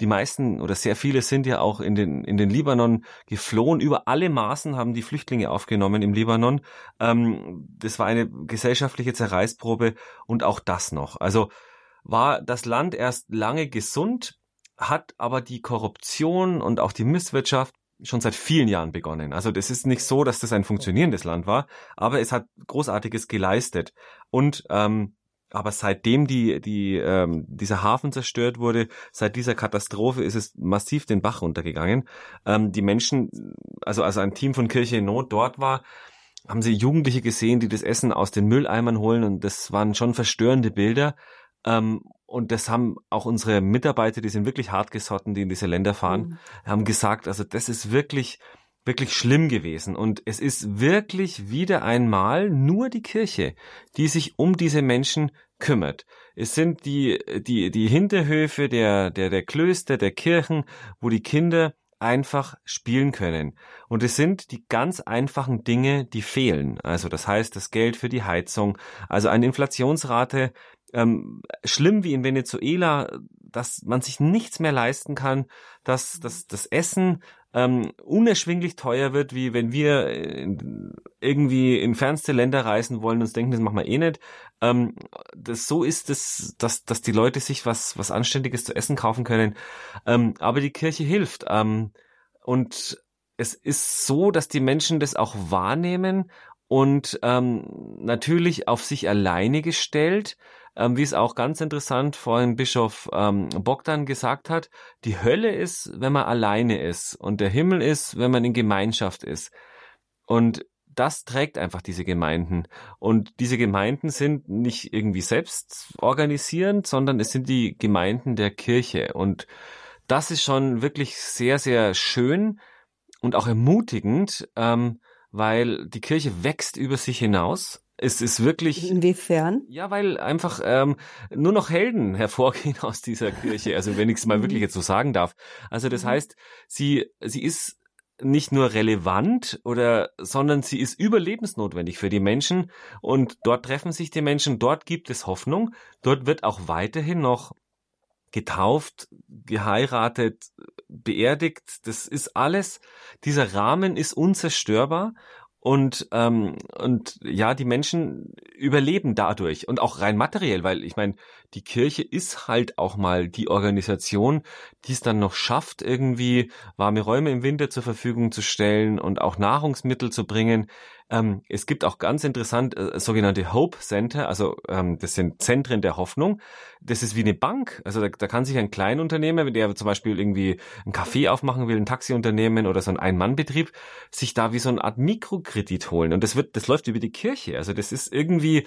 die meisten oder sehr viele sind ja auch in den, in den Libanon geflohen. Über alle Maßen haben die Flüchtlinge aufgenommen im Libanon. Ähm, das war eine gesellschaftliche Zerreißprobe und auch das noch. Also war das Land erst lange gesund, hat aber die Korruption und auch die Misswirtschaft schon seit vielen Jahren begonnen. Also das ist nicht so, dass das ein funktionierendes Land war, aber es hat Großartiges geleistet. Und ähm, aber seitdem die, die, ähm, dieser Hafen zerstört wurde, seit dieser Katastrophe ist es massiv den Bach runtergegangen. Ähm, die Menschen, also, also ein Team von Kirche in Not dort war, haben sie Jugendliche gesehen, die das Essen aus den Mülleimern holen und das waren schon verstörende Bilder. Ähm, und das haben auch unsere Mitarbeiter, die sind wirklich hartgesotten, die in diese Länder fahren, mhm. haben gesagt, also das ist wirklich, wirklich schlimm gewesen. Und es ist wirklich wieder einmal nur die Kirche, die sich um diese Menschen kümmert. Es sind die, die, die Hinterhöfe der, der, der Klöster, der Kirchen, wo die Kinder einfach spielen können. Und es sind die ganz einfachen Dinge, die fehlen. Also das heißt, das Geld für die Heizung, also eine Inflationsrate, ähm, schlimm wie in Venezuela, dass man sich nichts mehr leisten kann, dass, dass das Essen ähm, unerschwinglich teuer wird, wie wenn wir in, irgendwie in fernste Länder reisen wollen und uns denken, das machen wir eh nicht. Ähm, das, so ist es, dass, dass die Leute sich was, was Anständiges zu essen kaufen können. Ähm, aber die Kirche hilft. Ähm, und es ist so, dass die Menschen das auch wahrnehmen und ähm, natürlich auf sich alleine gestellt ähm, wie es auch ganz interessant vorhin Bischof ähm, Bogdan gesagt hat, die Hölle ist, wenn man alleine ist und der Himmel ist, wenn man in Gemeinschaft ist. Und das trägt einfach diese Gemeinden. Und diese Gemeinden sind nicht irgendwie selbst organisierend, sondern es sind die Gemeinden der Kirche. Und das ist schon wirklich sehr, sehr schön und auch ermutigend, ähm, weil die Kirche wächst über sich hinaus es ist wirklich. Inwiefern? Ja, weil einfach ähm, nur noch Helden hervorgehen aus dieser Kirche. Also wenn ich es mal wirklich jetzt so sagen darf. Also das mhm. heißt, sie sie ist nicht nur relevant oder, sondern sie ist überlebensnotwendig für die Menschen und dort treffen sich die Menschen, dort gibt es Hoffnung, dort wird auch weiterhin noch getauft, geheiratet, beerdigt, das ist alles, dieser Rahmen ist unzerstörbar und, ähm, und ja, die Menschen überleben dadurch und auch rein materiell, weil ich meine, die Kirche ist halt auch mal die Organisation, die es dann noch schafft, irgendwie warme Räume im Winter zur Verfügung zu stellen und auch Nahrungsmittel zu bringen. Ähm, es gibt auch ganz interessant äh, sogenannte Hope Center, also ähm, das sind Zentren der Hoffnung. Das ist wie eine Bank. Also da, da kann sich ein Kleinunternehmer, der zum Beispiel irgendwie ein Café aufmachen will, ein Taxiunternehmen oder so ein Ein-Mann-Betrieb, sich da wie so eine Art Mikrokredit holen. Und das wird, das läuft über die Kirche. Also das ist irgendwie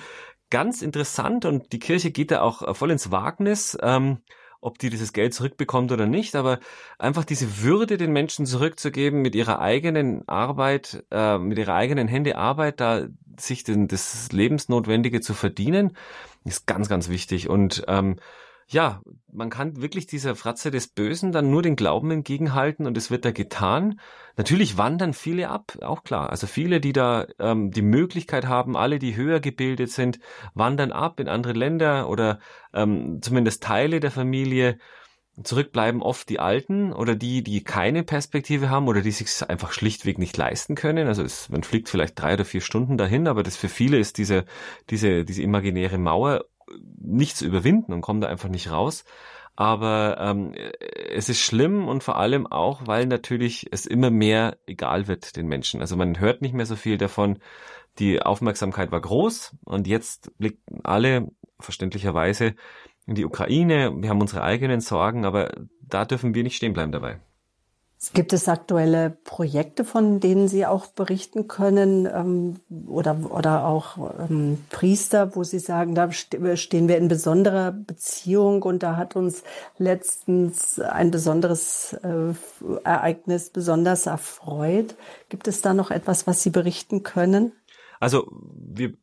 ganz interessant und die Kirche geht da auch voll ins Wagnis. Ähm, ob die dieses Geld zurückbekommt oder nicht, aber einfach diese Würde den Menschen zurückzugeben, mit ihrer eigenen Arbeit, äh, mit ihrer eigenen Hände Arbeit, da sich den, das Lebensnotwendige zu verdienen, ist ganz, ganz wichtig. Und ähm, ja, man kann wirklich dieser Fratze des Bösen dann nur den Glauben entgegenhalten und es wird da getan. Natürlich wandern viele ab, auch klar. Also viele, die da ähm, die Möglichkeit haben, alle, die höher gebildet sind, wandern ab in andere Länder oder ähm, zumindest Teile der Familie. Zurückbleiben oft die Alten oder die, die keine Perspektive haben oder die sich einfach schlichtweg nicht leisten können. Also es, man fliegt vielleicht drei oder vier Stunden dahin, aber das für viele ist diese, diese, diese imaginäre Mauer nicht zu überwinden und kommen da einfach nicht raus. Aber ähm, es ist schlimm und vor allem auch, weil natürlich es immer mehr egal wird den Menschen. Also man hört nicht mehr so viel davon. Die Aufmerksamkeit war groß und jetzt blicken alle verständlicherweise in die Ukraine. Wir haben unsere eigenen Sorgen, aber da dürfen wir nicht stehen bleiben dabei. Gibt es aktuelle Projekte, von denen Sie auch berichten können ähm, oder, oder auch ähm, Priester, wo Sie sagen, da stehen wir in besonderer Beziehung und da hat uns letztens ein besonderes äh, Ereignis besonders erfreut. Gibt es da noch etwas, was Sie berichten können? Also wir,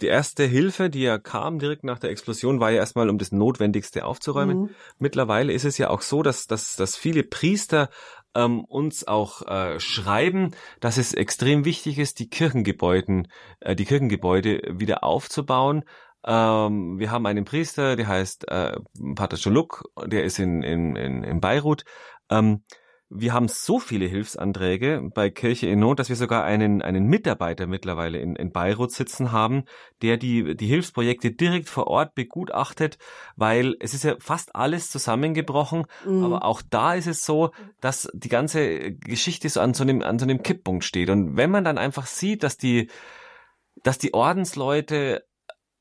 die erste Hilfe, die ja kam direkt nach der Explosion, war ja erstmal, um das Notwendigste aufzuräumen. Mhm. Mittlerweile ist es ja auch so, dass, dass, dass viele Priester ähm, uns auch äh, schreiben, dass es extrem wichtig ist, die Kirchengebäuden, äh, die Kirchengebäude wieder aufzubauen. Ähm, wir haben einen Priester, der heißt äh, Pater Choluk, der ist in, in, in, in Beirut. Ähm, wir haben so viele Hilfsanträge bei Kirche in Not, dass wir sogar einen, einen Mitarbeiter mittlerweile in, in Beirut sitzen haben, der die, die Hilfsprojekte direkt vor Ort begutachtet, weil es ist ja fast alles zusammengebrochen, mhm. aber auch da ist es so, dass die ganze Geschichte so an so einem, an so einem Kipppunkt steht. Und wenn man dann einfach sieht, dass die, dass die Ordensleute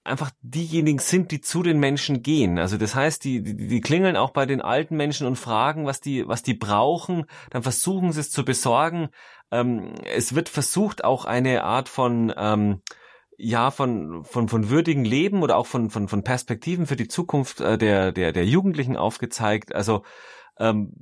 einfach diejenigen sind, die zu den Menschen gehen. Also das heißt, die, die, die klingeln auch bei den alten Menschen und fragen, was die, was die brauchen. Dann versuchen sie es zu besorgen. Ähm, es wird versucht, auch eine Art von ähm, ja von von von würdigen Leben oder auch von von von Perspektiven für die Zukunft äh, der der der Jugendlichen aufgezeigt. Also ähm,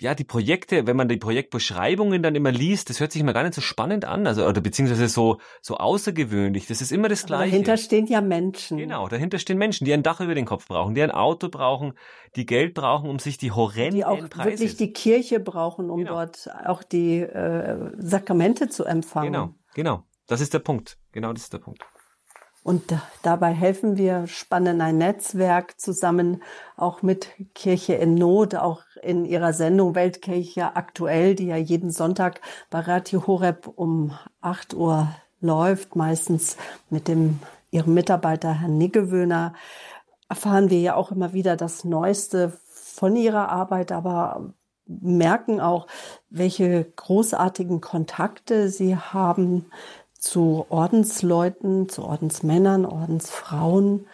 ja, die Projekte, wenn man die Projektbeschreibungen dann immer liest, das hört sich immer gar nicht so spannend an, also oder beziehungsweise so so außergewöhnlich. Das ist immer das Gleiche. dahinter stehen ja Menschen. Genau, dahinter stehen Menschen, die ein Dach über den Kopf brauchen, die ein Auto brauchen, die Geld brauchen, um sich die horrenden die auch Preise wirklich die Kirche brauchen, um genau. dort auch die äh, Sakramente zu empfangen. Genau, genau. Das ist der Punkt. Genau, das ist der Punkt. Und dabei helfen wir, spannen ein Netzwerk zusammen, auch mit Kirche in Not, auch in ihrer Sendung Weltkirche aktuell, die ja jeden Sonntag bei Radio Horeb um 8 Uhr läuft, meistens mit dem, ihrem Mitarbeiter Herrn Niggewöhner, erfahren wir ja auch immer wieder das Neueste von ihrer Arbeit, aber merken auch, welche großartigen Kontakte sie haben zu Ordensleuten, zu Ordensmännern, Ordensfrauen,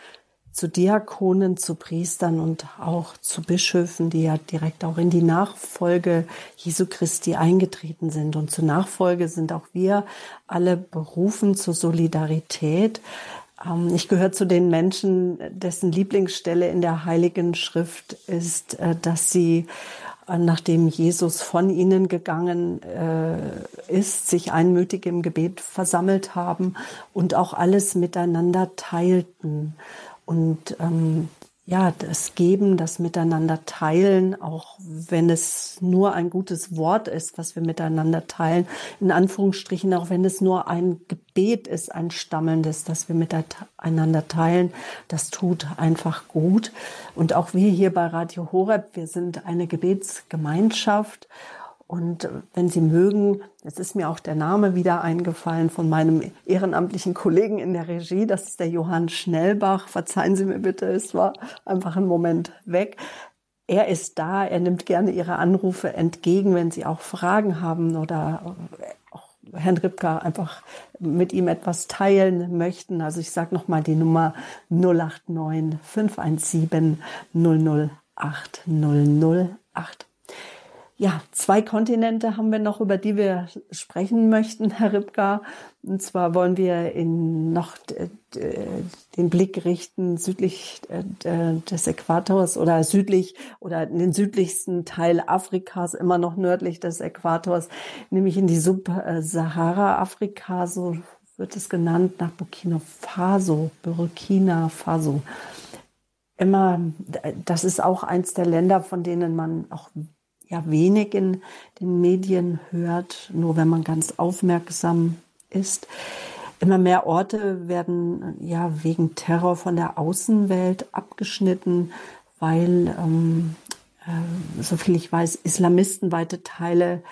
zu Diakonen, zu Priestern und auch zu Bischöfen, die ja direkt auch in die Nachfolge Jesu Christi eingetreten sind. Und zur Nachfolge sind auch wir alle berufen zur Solidarität. Ähm, ich gehöre zu den Menschen, dessen Lieblingsstelle in der Heiligen Schrift ist, äh, dass sie nachdem Jesus von ihnen gegangen äh, ist, sich einmütig im Gebet versammelt haben und auch alles miteinander teilten. Und ähm, ja, das Geben, das Miteinander teilen, auch wenn es nur ein gutes Wort ist, was wir miteinander teilen, in Anführungsstrichen, auch wenn es nur ein Gebet ist, ein stammelndes, das wir miteinander teilen, das tut einfach gut. Und auch wir hier bei Radio Horeb, wir sind eine Gebetsgemeinschaft und wenn Sie mögen, jetzt ist mir auch der Name wieder eingefallen von meinem ehrenamtlichen Kollegen in der Regie, das ist der Johann Schnellbach. Verzeihen Sie mir bitte, es war einfach ein Moment weg. Er ist da, er nimmt gerne Ihre Anrufe entgegen, wenn Sie auch Fragen haben oder auch Herrn Ripka einfach mit ihm etwas teilen möchten. Also ich sage nochmal die Nummer 089 517 008 008. Ja, zwei Kontinente haben wir noch, über die wir sprechen möchten, Herr Ripka. Und zwar wollen wir in noch den Blick richten südlich des Äquators oder südlich oder in den südlichsten Teil Afrikas, immer noch nördlich des Äquators, nämlich in die Sub-Sahara-Afrika, so wird es genannt, nach Burkina Faso, Burkina Faso. Immer, das ist auch eins der Länder, von denen man auch ja wenig in den Medien hört, nur wenn man ganz aufmerksam ist. Immer mehr Orte werden ja wegen Terror von der Außenwelt abgeschnitten, weil, ähm, äh, soviel ich weiß, Islamisten weite Teile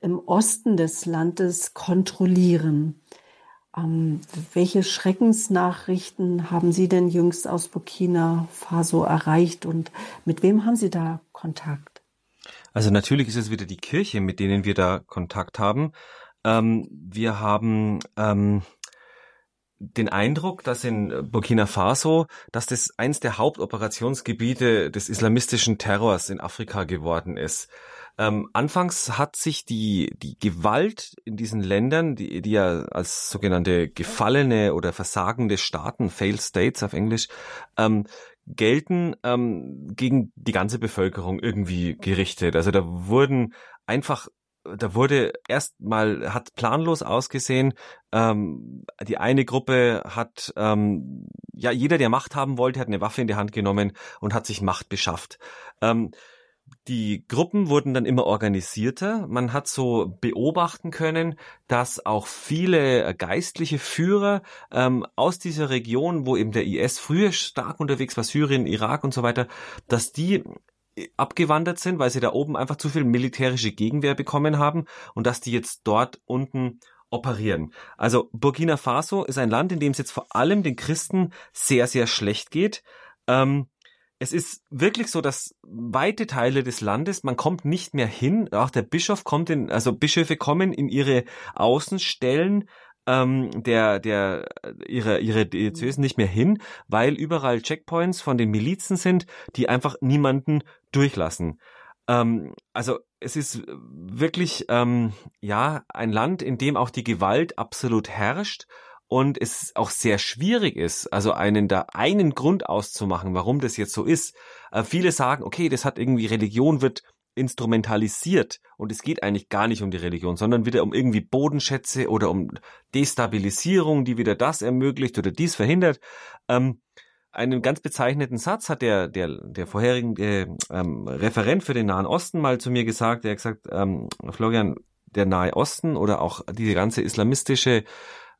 im Osten des Landes kontrollieren. Ähm, welche Schreckensnachrichten haben Sie denn jüngst aus Burkina Faso erreicht und mit wem haben Sie da Kontakt? Also natürlich ist es wieder die Kirche, mit denen wir da Kontakt haben. Ähm, wir haben ähm, den Eindruck, dass in Burkina Faso, dass das eins der Hauptoperationsgebiete des islamistischen Terrors in Afrika geworden ist. Ähm, anfangs hat sich die, die Gewalt in diesen Ländern, die, die ja als sogenannte gefallene oder versagende Staaten, Failed States auf Englisch, ähm, gelten, ähm, gegen die ganze Bevölkerung irgendwie gerichtet. Also da wurden einfach da wurde erstmal hat planlos ausgesehen. Ähm, die eine Gruppe hat ähm, ja jeder, der Macht haben wollte, hat eine Waffe in die Hand genommen und hat sich Macht beschafft. Ähm, die Gruppen wurden dann immer organisierter. Man hat so beobachten können, dass auch viele geistliche Führer ähm, aus dieser Region, wo eben der IS früher stark unterwegs war, Syrien, Irak und so weiter, dass die abgewandert sind, weil sie da oben einfach zu viel militärische Gegenwehr bekommen haben und dass die jetzt dort unten operieren. Also Burkina Faso ist ein Land, in dem es jetzt vor allem den Christen sehr, sehr schlecht geht. Ähm, es ist wirklich so, dass weite Teile des Landes, man kommt nicht mehr hin, auch der Bischof kommt in, also Bischöfe kommen in ihre Außenstellen ähm, der, der, ihre, ihre Diözesen nicht mehr hin, weil überall Checkpoints von den Milizen sind, die einfach niemanden durchlassen. Ähm, also es ist wirklich ähm, ja ein Land, in dem auch die Gewalt absolut herrscht und es auch sehr schwierig ist, also einen da einen Grund auszumachen, warum das jetzt so ist. Äh, viele sagen, okay, das hat irgendwie Religion wird instrumentalisiert und es geht eigentlich gar nicht um die Religion, sondern wieder um irgendwie Bodenschätze oder um Destabilisierung, die wieder das ermöglicht oder dies verhindert. Ähm, einen ganz bezeichneten Satz hat der der der vorherige ähm, Referent für den Nahen Osten mal zu mir gesagt. Er hat gesagt, ähm, Florian, der Nahe Osten oder auch diese ganze islamistische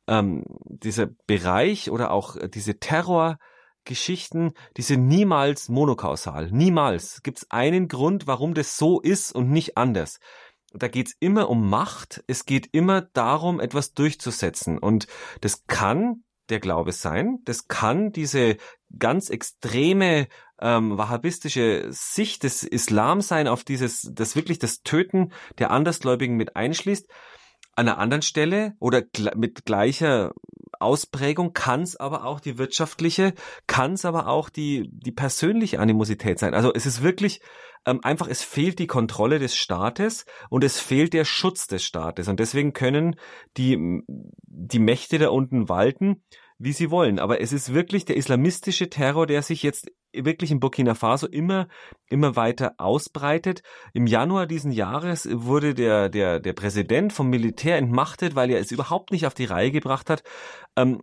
ähm, dieser Bereich oder auch diese Terrorgeschichten, die sind niemals monokausal. Niemals gibt es einen Grund, warum das so ist und nicht anders. Da geht's immer um Macht. Es geht immer darum, etwas durchzusetzen. Und das kann der Glaube sein. Das kann diese ganz extreme ähm, wahhabistische Sicht des Islam sein, auf dieses, das wirklich das Töten der Andersgläubigen mit einschließt. An einer anderen Stelle oder mit gleicher Ausprägung kann es aber auch die wirtschaftliche, kann es aber auch die, die persönliche Animosität sein. Also es ist wirklich ähm, einfach, es fehlt die Kontrolle des Staates und es fehlt der Schutz des Staates. Und deswegen können die, die Mächte da unten walten wie sie wollen. Aber es ist wirklich der islamistische Terror, der sich jetzt wirklich in Burkina Faso immer, immer weiter ausbreitet. Im Januar diesen Jahres wurde der, der, der Präsident vom Militär entmachtet, weil er es überhaupt nicht auf die Reihe gebracht hat, ähm,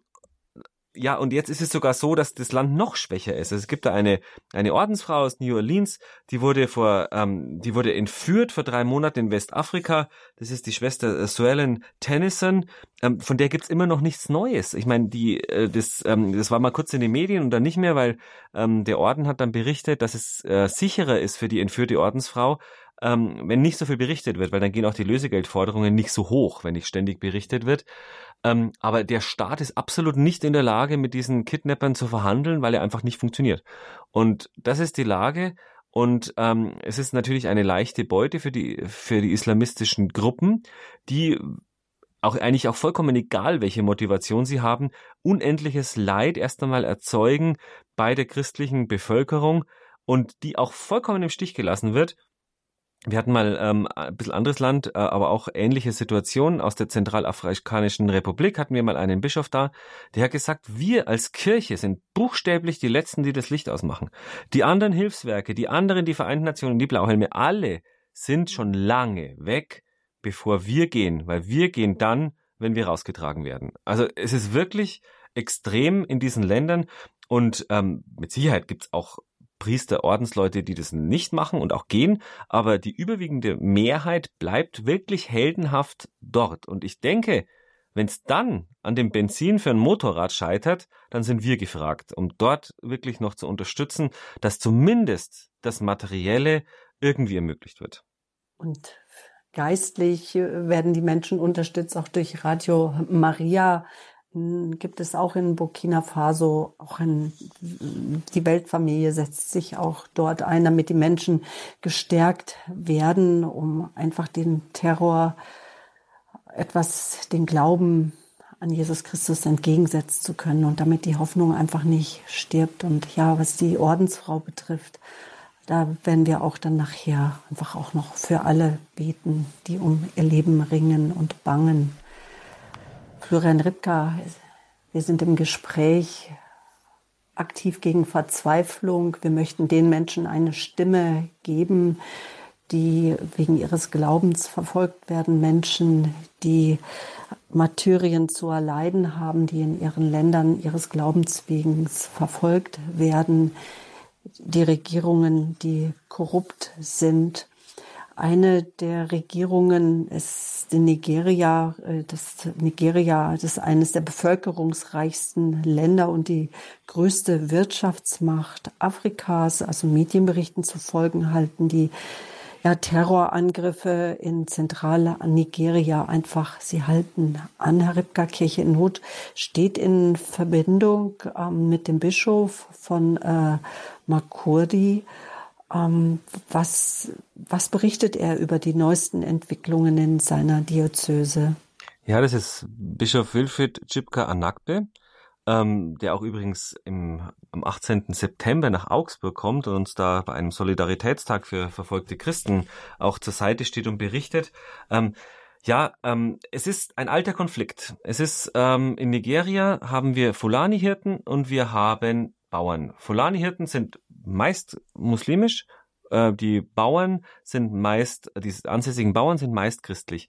ja, und jetzt ist es sogar so, dass das Land noch schwächer ist. Es gibt da eine, eine Ordensfrau aus New Orleans, die wurde vor, ähm, die wurde entführt vor drei Monaten in Westafrika. Das ist die Schwester äh, Suellen Tennyson. Ähm, von der gibt's immer noch nichts Neues. Ich meine, die, äh, das, ähm, das war mal kurz in den Medien und dann nicht mehr, weil ähm, der Orden hat dann berichtet, dass es äh, sicherer ist für die entführte Ordensfrau, ähm, wenn nicht so viel berichtet wird, weil dann gehen auch die Lösegeldforderungen nicht so hoch, wenn nicht ständig berichtet wird. Ähm, aber der Staat ist absolut nicht in der Lage, mit diesen Kidnappern zu verhandeln, weil er einfach nicht funktioniert. Und das ist die Lage. Und ähm, es ist natürlich eine leichte Beute für die, für die islamistischen Gruppen, die auch eigentlich auch vollkommen egal, welche Motivation sie haben, unendliches Leid erst einmal erzeugen bei der christlichen Bevölkerung und die auch vollkommen im Stich gelassen wird, wir hatten mal ähm, ein bisschen anderes Land, äh, aber auch ähnliche Situationen. Aus der Zentralafrikanischen Republik hatten wir mal einen Bischof da, der hat gesagt, wir als Kirche sind buchstäblich die Letzten, die das Licht ausmachen. Die anderen Hilfswerke, die anderen, die Vereinten Nationen, die Blauhelme, alle sind schon lange weg, bevor wir gehen, weil wir gehen dann, wenn wir rausgetragen werden. Also es ist wirklich extrem in diesen Ländern und ähm, mit Sicherheit gibt's auch Priester, Ordensleute, die das nicht machen und auch gehen, aber die überwiegende Mehrheit bleibt wirklich heldenhaft dort. Und ich denke, wenn es dann an dem Benzin für ein Motorrad scheitert, dann sind wir gefragt, um dort wirklich noch zu unterstützen, dass zumindest das Materielle irgendwie ermöglicht wird. Und geistlich werden die Menschen unterstützt, auch durch Radio Maria gibt es auch in Burkina Faso, auch in, die Weltfamilie setzt sich auch dort ein, damit die Menschen gestärkt werden, um einfach den Terror etwas, den Glauben an Jesus Christus entgegensetzen zu können und damit die Hoffnung einfach nicht stirbt. Und ja, was die Ordensfrau betrifft, da werden wir auch dann nachher einfach auch noch für alle beten, die um ihr Leben ringen und bangen. Florian Ripka, wir sind im Gespräch aktiv gegen Verzweiflung. Wir möchten den Menschen eine Stimme geben, die wegen ihres Glaubens verfolgt werden, Menschen, die Martyrien zu erleiden haben, die in ihren Ländern ihres Glaubens wegen verfolgt werden, die Regierungen, die korrupt sind. Eine der Regierungen ist in Nigeria. Äh, das Nigeria das ist eines der bevölkerungsreichsten Länder und die größte Wirtschaftsmacht Afrikas. Also Medienberichten zu folgen halten die ja, Terrorangriffe in zentrale Nigeria einfach, sie halten an. Herr Ripka, Kirche in Not steht in Verbindung ähm, mit dem Bischof von äh, Makurdi. Ähm, was, was berichtet er über die neuesten Entwicklungen in seiner Diözese? Ja, das ist Bischof Wilfried Chipka Anakbe ähm, der auch übrigens im, am 18. September nach Augsburg kommt und uns da bei einem Solidaritätstag für verfolgte Christen auch zur Seite steht und berichtet. Ähm, ja, ähm, es ist ein alter Konflikt. Es ist ähm, in Nigeria haben wir Fulani-Hirten und wir haben Bauern. Fulani-Hirten sind meist muslimisch, äh, die Bauern sind meist, die ansässigen Bauern sind meist christlich.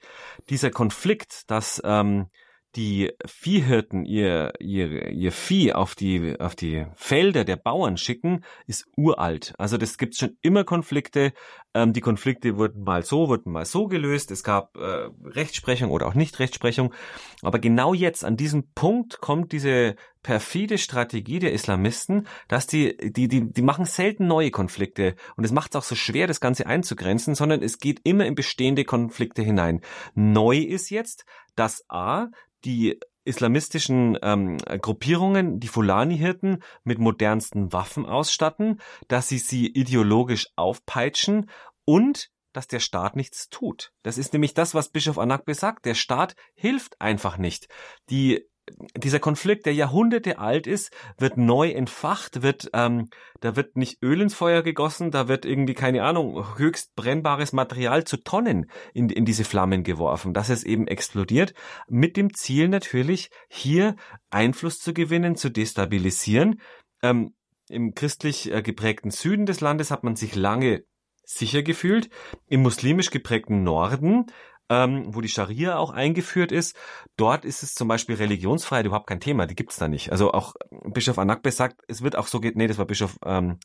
Dieser Konflikt, dass ähm, die Viehhirten ihr, ihr, ihr Vieh auf die, auf die Felder der Bauern schicken, ist uralt. Also das gibt schon immer Konflikte. Ähm, die Konflikte wurden mal so, wurden mal so gelöst. Es gab äh, Rechtsprechung oder auch Nicht-Rechtsprechung. Aber genau jetzt, an diesem Punkt, kommt diese perfide Strategie der Islamisten, dass die, die, die, die machen selten neue Konflikte. Und es macht es auch so schwer, das Ganze einzugrenzen, sondern es geht immer in bestehende Konflikte hinein. Neu ist jetzt, dass A, die islamistischen ähm, Gruppierungen die Fulani-Hirten mit modernsten Waffen ausstatten, dass sie sie ideologisch aufpeitschen und dass der Staat nichts tut. Das ist nämlich das, was Bischof Anakbe sagt. Der Staat hilft einfach nicht. Die dieser Konflikt, der Jahrhunderte alt ist, wird neu entfacht, wird, ähm, da wird nicht Öl ins Feuer gegossen, da wird irgendwie, keine Ahnung, höchst brennbares Material zu Tonnen in, in diese Flammen geworfen, dass es eben explodiert, mit dem Ziel natürlich, hier Einfluss zu gewinnen, zu destabilisieren. Ähm, Im christlich äh, geprägten Süden des Landes hat man sich lange sicher gefühlt. Im muslimisch geprägten Norden ähm, wo die Scharia auch eingeführt ist. Dort ist es zum Beispiel Religionsfreiheit überhaupt kein Thema, die gibt's da nicht. Also auch Bischof Anakbe sagt, es wird auch so geht, nee, das war Bischof ähm,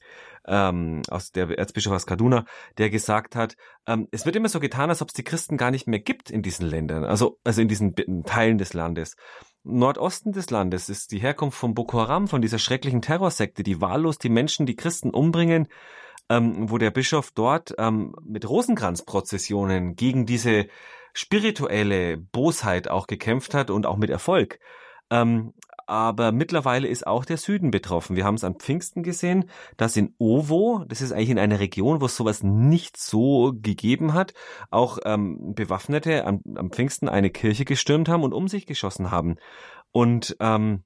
ähm, aus der Erzbischof aus Kaduna, der gesagt hat, ähm, es wird immer so getan, als ob es die Christen gar nicht mehr gibt in diesen Ländern, also also in diesen Teilen des Landes. Nordosten des Landes ist die Herkunft von Boko Haram, von dieser schrecklichen Terrorsekte, die wahllos die Menschen, die Christen umbringen ähm, wo der Bischof dort ähm, mit Rosenkranzprozessionen gegen diese spirituelle Bosheit auch gekämpft hat und auch mit Erfolg. Ähm, aber mittlerweile ist auch der Süden betroffen. Wir haben es an Pfingsten gesehen, dass in Ovo, das ist eigentlich in einer Region, wo es sowas nicht so gegeben hat, auch ähm, Bewaffnete am, am Pfingsten eine Kirche gestürmt haben und um sich geschossen haben. Und ähm,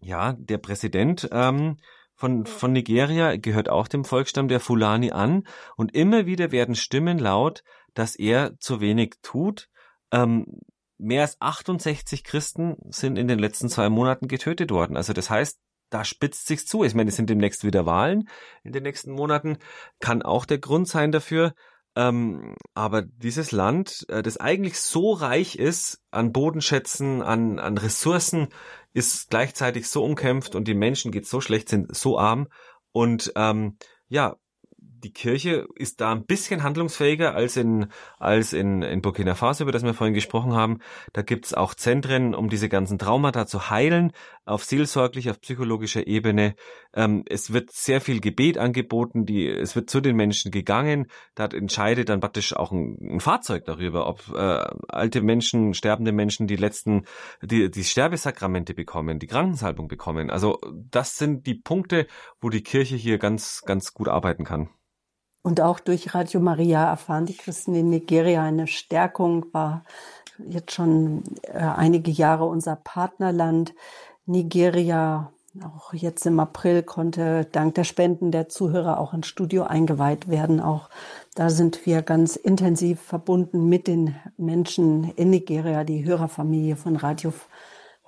ja, der Präsident ähm, von, von Nigeria gehört auch dem Volksstamm der Fulani an und immer wieder werden Stimmen laut, dass er zu wenig tut. Ähm, mehr als 68 Christen sind in den letzten zwei Monaten getötet worden. Also das heißt, da spitzt sich's zu. Ich meine, es sind demnächst wieder Wahlen in den nächsten Monaten. Kann auch der Grund sein dafür. Ähm, aber dieses Land, äh, das eigentlich so reich ist an Bodenschätzen, an, an Ressourcen, ist gleichzeitig so umkämpft und den Menschen geht so schlecht, sind so arm. Und ähm, ja, die Kirche ist da ein bisschen handlungsfähiger als in, als in, in Burkina Faso, über das wir vorhin gesprochen haben. Da gibt's auch Zentren, um diese ganzen Traumata zu heilen, auf seelsorglicher, auf psychologischer Ebene. Ähm, es wird sehr viel Gebet angeboten, die, es wird zu den Menschen gegangen. Da entscheidet dann praktisch auch ein, ein Fahrzeug darüber, ob äh, alte Menschen, sterbende Menschen die letzten, die, die Sterbesakramente bekommen, die Krankensalbung bekommen. Also das sind die Punkte, wo die Kirche hier ganz, ganz gut arbeiten kann. Und auch durch Radio Maria erfahren die Christen in Nigeria eine Stärkung, war jetzt schon äh, einige Jahre unser Partnerland. Nigeria, auch jetzt im April konnte dank der Spenden der Zuhörer auch ein Studio eingeweiht werden. Auch da sind wir ganz intensiv verbunden mit den Menschen in Nigeria, die Hörerfamilie von Radio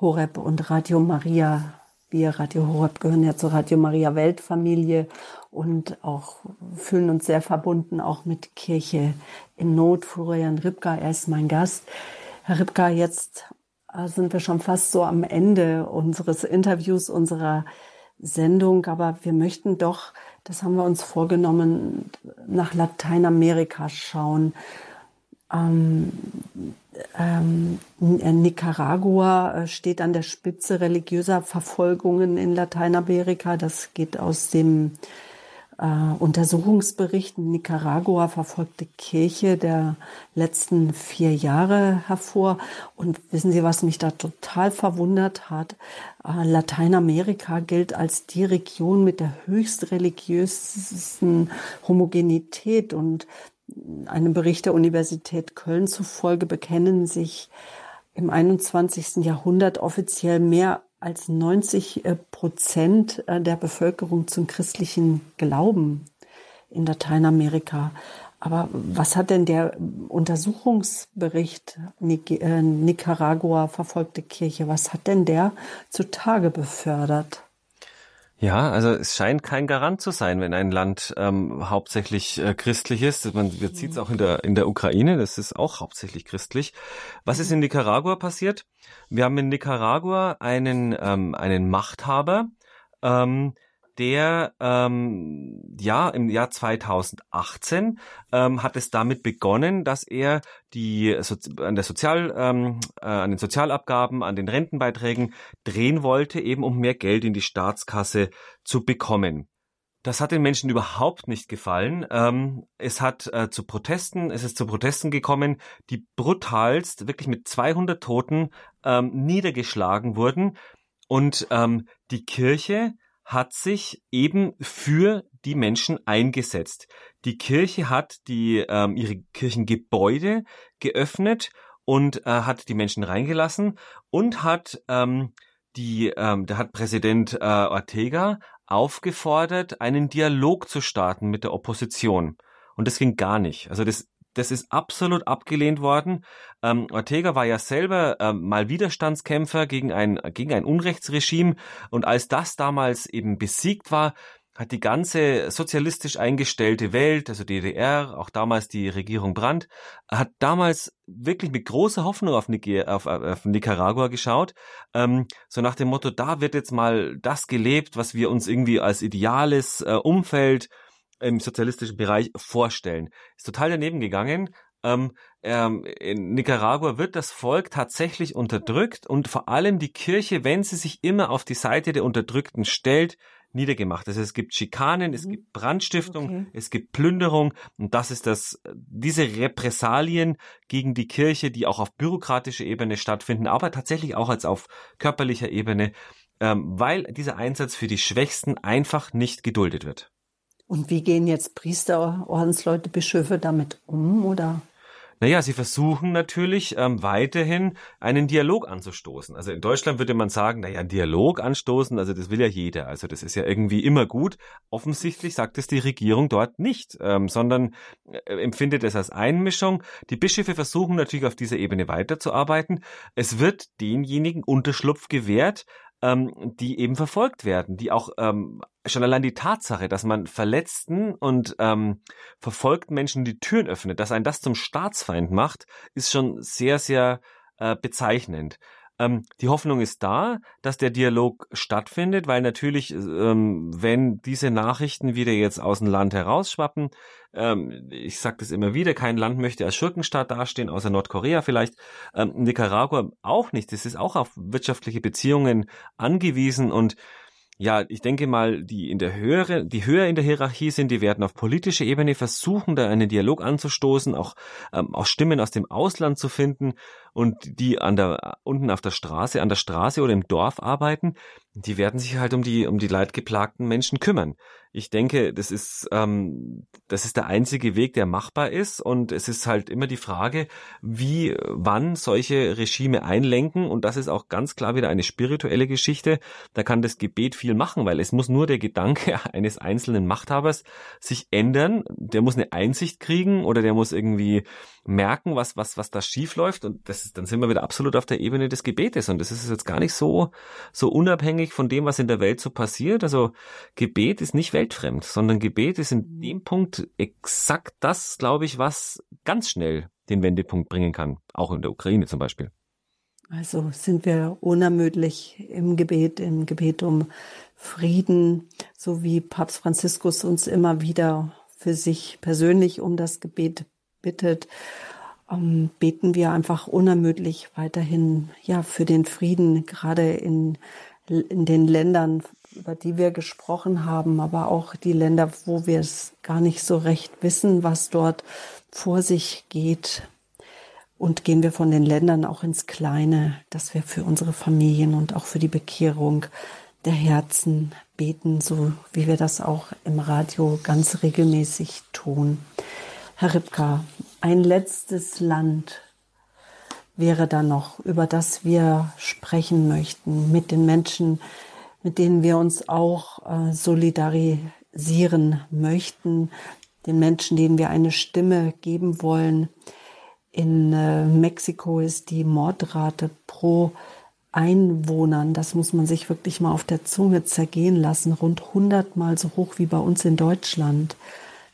Horeb und Radio Maria. Wir Radio Horeb gehören ja zur Radio Maria Weltfamilie und auch fühlen uns sehr verbunden auch mit Kirche in Not. Florian Ripka, er ist mein Gast. Herr Ripka, jetzt äh, sind wir schon fast so am Ende unseres Interviews, unserer Sendung, aber wir möchten doch, das haben wir uns vorgenommen, nach Lateinamerika schauen. Ähm, ähm, Nicaragua äh, steht an der Spitze religiöser Verfolgungen in Lateinamerika. Das geht aus dem äh, Untersuchungsbericht Nicaragua verfolgte Kirche der letzten vier Jahre hervor. Und wissen Sie, was mich da total verwundert hat? Äh, Lateinamerika gilt als die Region mit der höchst religiösen Homogenität und einem Bericht der Universität Köln zufolge bekennen sich im 21. Jahrhundert offiziell mehr als 90 äh, Prozent äh, der Bevölkerung zum christlichen Glauben in Lateinamerika. Aber was hat denn der Untersuchungsbericht äh, Nicaragua verfolgte Kirche, was hat denn der zutage befördert? Ja, also es scheint kein Garant zu sein, wenn ein Land ähm, hauptsächlich äh, christlich ist. Man sieht es auch in der in der Ukraine, das ist auch hauptsächlich christlich. Was ist in Nicaragua passiert? Wir haben in Nicaragua einen ähm, einen Machthaber, ähm, der ähm, ja im Jahr 2018 ähm, hat es damit begonnen, dass er die so, an der Sozial ähm, äh, an den Sozialabgaben, an den Rentenbeiträgen drehen wollte, eben um mehr Geld in die Staatskasse zu bekommen. Das hat den Menschen überhaupt nicht gefallen. Ähm, es hat äh, zu Protesten, es ist zu Protesten gekommen, die brutalst, wirklich mit 200 Toten ähm, niedergeschlagen wurden. Und ähm, die Kirche hat sich eben für die Menschen eingesetzt. Die Kirche hat die ähm, ihre Kirchengebäude geöffnet und äh, hat die Menschen reingelassen und hat ähm, die ähm, da hat Präsident äh, Ortega aufgefordert, einen Dialog zu starten mit der Opposition. Und das ging gar nicht. Also das das ist absolut abgelehnt worden. Ähm, Ortega war ja selber ähm, mal Widerstandskämpfer gegen ein, gegen ein Unrechtsregime. Und als das damals eben besiegt war, hat die ganze sozialistisch eingestellte Welt, also DDR, auch damals die Regierung Brandt, hat damals wirklich mit großer Hoffnung auf, Niger auf, auf Nicaragua geschaut, ähm, so nach dem Motto, da wird jetzt mal das gelebt, was wir uns irgendwie als ideales äh, Umfeld im sozialistischen Bereich vorstellen. Ist total daneben gegangen. Ähm, ähm, in Nicaragua wird das Volk tatsächlich unterdrückt und vor allem die Kirche, wenn sie sich immer auf die Seite der Unterdrückten stellt, niedergemacht. Also es gibt Schikanen, es mhm. gibt Brandstiftung, okay. es gibt Plünderung und das ist das, diese Repressalien gegen die Kirche, die auch auf bürokratischer Ebene stattfinden, aber tatsächlich auch als auf körperlicher Ebene, ähm, weil dieser Einsatz für die Schwächsten einfach nicht geduldet wird. Und wie gehen jetzt Priester, Ordensleute, Bischöfe damit um, oder? Naja, sie versuchen natürlich ähm, weiterhin einen Dialog anzustoßen. Also in Deutschland würde man sagen, naja, Dialog anstoßen, also das will ja jeder. Also das ist ja irgendwie immer gut. Offensichtlich sagt es die Regierung dort nicht, ähm, sondern äh, empfindet es als Einmischung. Die Bischöfe versuchen natürlich auf dieser Ebene weiterzuarbeiten. Es wird denjenigen Unterschlupf gewährt, ähm, die eben verfolgt werden, die auch ähm, schon allein die Tatsache, dass man verletzten und ähm, verfolgten Menschen die Türen öffnet, dass ein das zum Staatsfeind macht, ist schon sehr, sehr äh, bezeichnend. Ähm, die Hoffnung ist da, dass der Dialog stattfindet, weil natürlich, ähm, wenn diese Nachrichten wieder jetzt aus dem Land herausschwappen, ähm, ich sage das immer wieder, kein Land möchte als Schurkenstaat dastehen, außer Nordkorea vielleicht, ähm, Nicaragua auch nicht. Das ist auch auf wirtschaftliche Beziehungen angewiesen und ja, ich denke mal, die in der höhere, die höher in der Hierarchie sind, die werden auf politischer Ebene versuchen, da einen Dialog anzustoßen, auch, ähm, auch Stimmen aus dem Ausland zu finden und die an der unten auf der Straße, an der Straße oder im Dorf arbeiten, die werden sich halt um die um die leidgeplagten Menschen kümmern. Ich denke, das ist ähm, das ist der einzige Weg, der machbar ist und es ist halt immer die Frage, wie wann solche Regime einlenken und das ist auch ganz klar wieder eine spirituelle Geschichte. Da kann das Gebet viel machen, weil es muss nur der Gedanke eines einzelnen Machthabers sich ändern. Der muss eine Einsicht kriegen oder der muss irgendwie merken, was was was da schief läuft und das ist, dann sind wir wieder absolut auf der Ebene des Gebetes und das ist jetzt gar nicht so so unabhängig unabhängig von dem, was in der Welt so passiert. Also Gebet ist nicht weltfremd, sondern Gebet ist in mhm. dem Punkt exakt das, glaube ich, was ganz schnell den Wendepunkt bringen kann. Auch in der Ukraine zum Beispiel. Also sind wir unermüdlich im Gebet, im Gebet um Frieden, so wie Papst Franziskus uns immer wieder für sich persönlich um das Gebet bittet, ähm, beten wir einfach unermüdlich weiterhin ja für den Frieden, gerade in, in den Ländern, über die wir gesprochen haben, aber auch die Länder, wo wir es gar nicht so recht wissen, was dort vor sich geht. Und gehen wir von den Ländern auch ins Kleine, dass wir für unsere Familien und auch für die Bekehrung der Herzen beten, so wie wir das auch im Radio ganz regelmäßig tun. Herr Ripka, ein letztes Land wäre da noch, über das wir sprechen möchten, mit den Menschen, mit denen wir uns auch äh, solidarisieren möchten, den Menschen, denen wir eine Stimme geben wollen. In äh, Mexiko ist die Mordrate pro Einwohnern, das muss man sich wirklich mal auf der Zunge zergehen lassen, rund 100 Mal so hoch wie bei uns in Deutschland.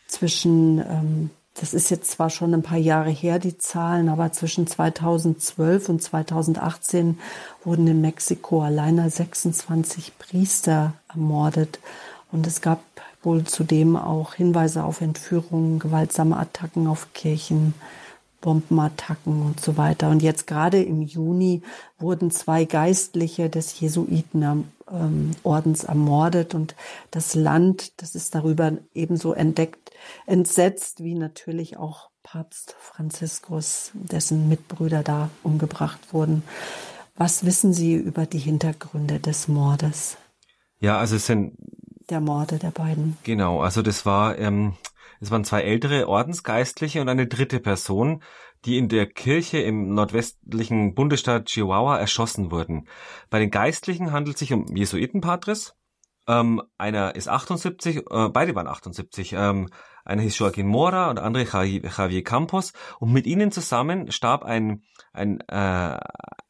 Zwischen, ähm, das ist jetzt zwar schon ein paar Jahre her, die Zahlen, aber zwischen 2012 und 2018 wurden in Mexiko alleine 26 Priester ermordet. Und es gab wohl zudem auch Hinweise auf Entführungen, gewaltsame Attacken auf Kirchen. Bombenattacken und so weiter. Und jetzt gerade im Juni wurden zwei Geistliche des Jesuitenordens ähm, ermordet und das Land, das ist darüber ebenso entdeckt, entsetzt, wie natürlich auch Papst Franziskus, dessen Mitbrüder da umgebracht wurden. Was wissen Sie über die Hintergründe des Mordes? Ja, also es sind der Morde der beiden. Genau, also das war ähm, es waren zwei ältere Ordensgeistliche und eine dritte Person, die in der Kirche im nordwestlichen Bundesstaat Chihuahua erschossen wurden. Bei den Geistlichen handelt es sich um Jesuitenpatres. Ähm, einer ist 78, äh, beide waren 78. Ähm, einer hieß Joaquin Mora und der andere Javier Campos. Und mit ihnen zusammen starb ein, ein, äh,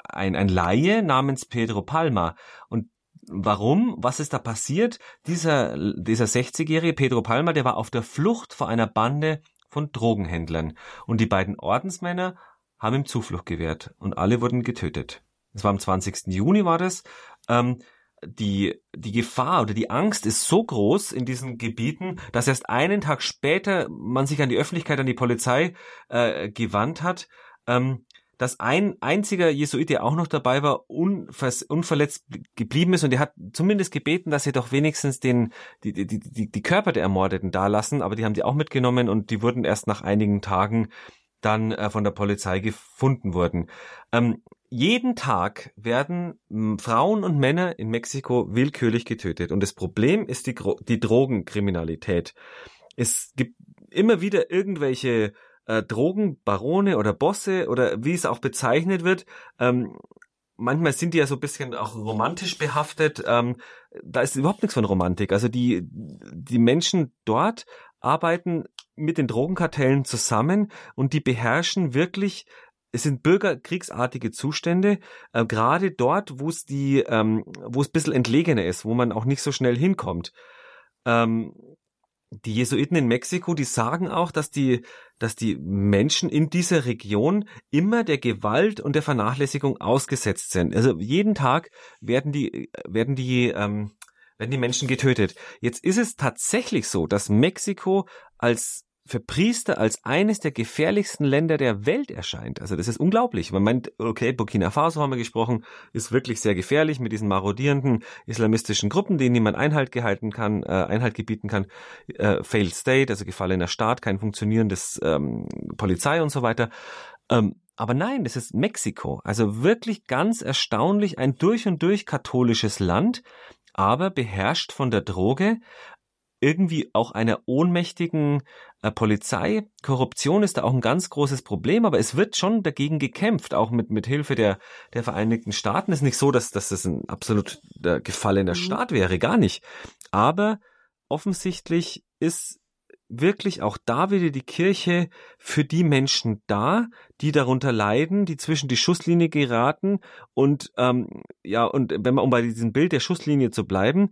ein, ein Laie namens Pedro Palma. Und Warum? Was ist da passiert? Dieser, dieser 60-jährige Pedro Palma, der war auf der Flucht vor einer Bande von Drogenhändlern. Und die beiden Ordensmänner haben ihm Zuflucht gewährt und alle wurden getötet. Das war am 20. Juni war das. Ähm, die, die Gefahr oder die Angst ist so groß in diesen Gebieten, dass erst einen Tag später man sich an die Öffentlichkeit, an die Polizei äh, gewandt hat. Ähm, dass ein einziger Jesuit, der auch noch dabei war, unverletzt geblieben ist und er hat zumindest gebeten, dass sie doch wenigstens den, die, die, die, die Körper der Ermordeten da lassen, aber die haben die auch mitgenommen und die wurden erst nach einigen Tagen dann äh, von der Polizei gefunden wurden. Ähm, jeden Tag werden Frauen und Männer in Mexiko willkürlich getötet und das Problem ist die, die Drogenkriminalität. Es gibt immer wieder irgendwelche äh, Drogenbarone oder Bosse oder wie es auch bezeichnet wird. Ähm, manchmal sind die ja so ein bisschen auch romantisch behaftet. Ähm, da ist überhaupt nichts von Romantik. Also die, die Menschen dort arbeiten mit den Drogenkartellen zusammen und die beherrschen wirklich es sind bürgerkriegsartige Zustände, äh, gerade dort, wo es die, ähm, wo es ein bisschen entlegener ist, wo man auch nicht so schnell hinkommt. Ähm, die Jesuiten in Mexiko, die sagen auch, dass die, dass die Menschen in dieser Region immer der Gewalt und der Vernachlässigung ausgesetzt sind. Also jeden Tag werden die, werden die, ähm, werden die Menschen getötet. Jetzt ist es tatsächlich so, dass Mexiko als für Priester als eines der gefährlichsten Länder der Welt erscheint. Also das ist unglaublich. Man meint, okay, Burkina Faso haben wir gesprochen, ist wirklich sehr gefährlich mit diesen marodierenden islamistischen Gruppen, denen niemand Einhalt gehalten kann, äh, Einhalt gebieten kann. Äh, failed State, also gefallener Staat, kein funktionierendes ähm, Polizei und so weiter. Ähm, aber nein, das ist Mexiko. Also wirklich ganz erstaunlich ein durch und durch katholisches Land, aber beherrscht von der Droge, irgendwie auch einer ohnmächtigen Polizei. Korruption ist da auch ein ganz großes Problem, aber es wird schon dagegen gekämpft, auch mit, mit Hilfe der, der Vereinigten Staaten. Es ist nicht so, dass, dass das ein absolut gefallener mhm. Staat wäre, gar nicht. Aber offensichtlich ist wirklich auch da wieder die Kirche für die Menschen da, die darunter leiden, die zwischen die Schusslinie geraten und ähm, ja und wenn man um bei diesem Bild der Schusslinie zu bleiben,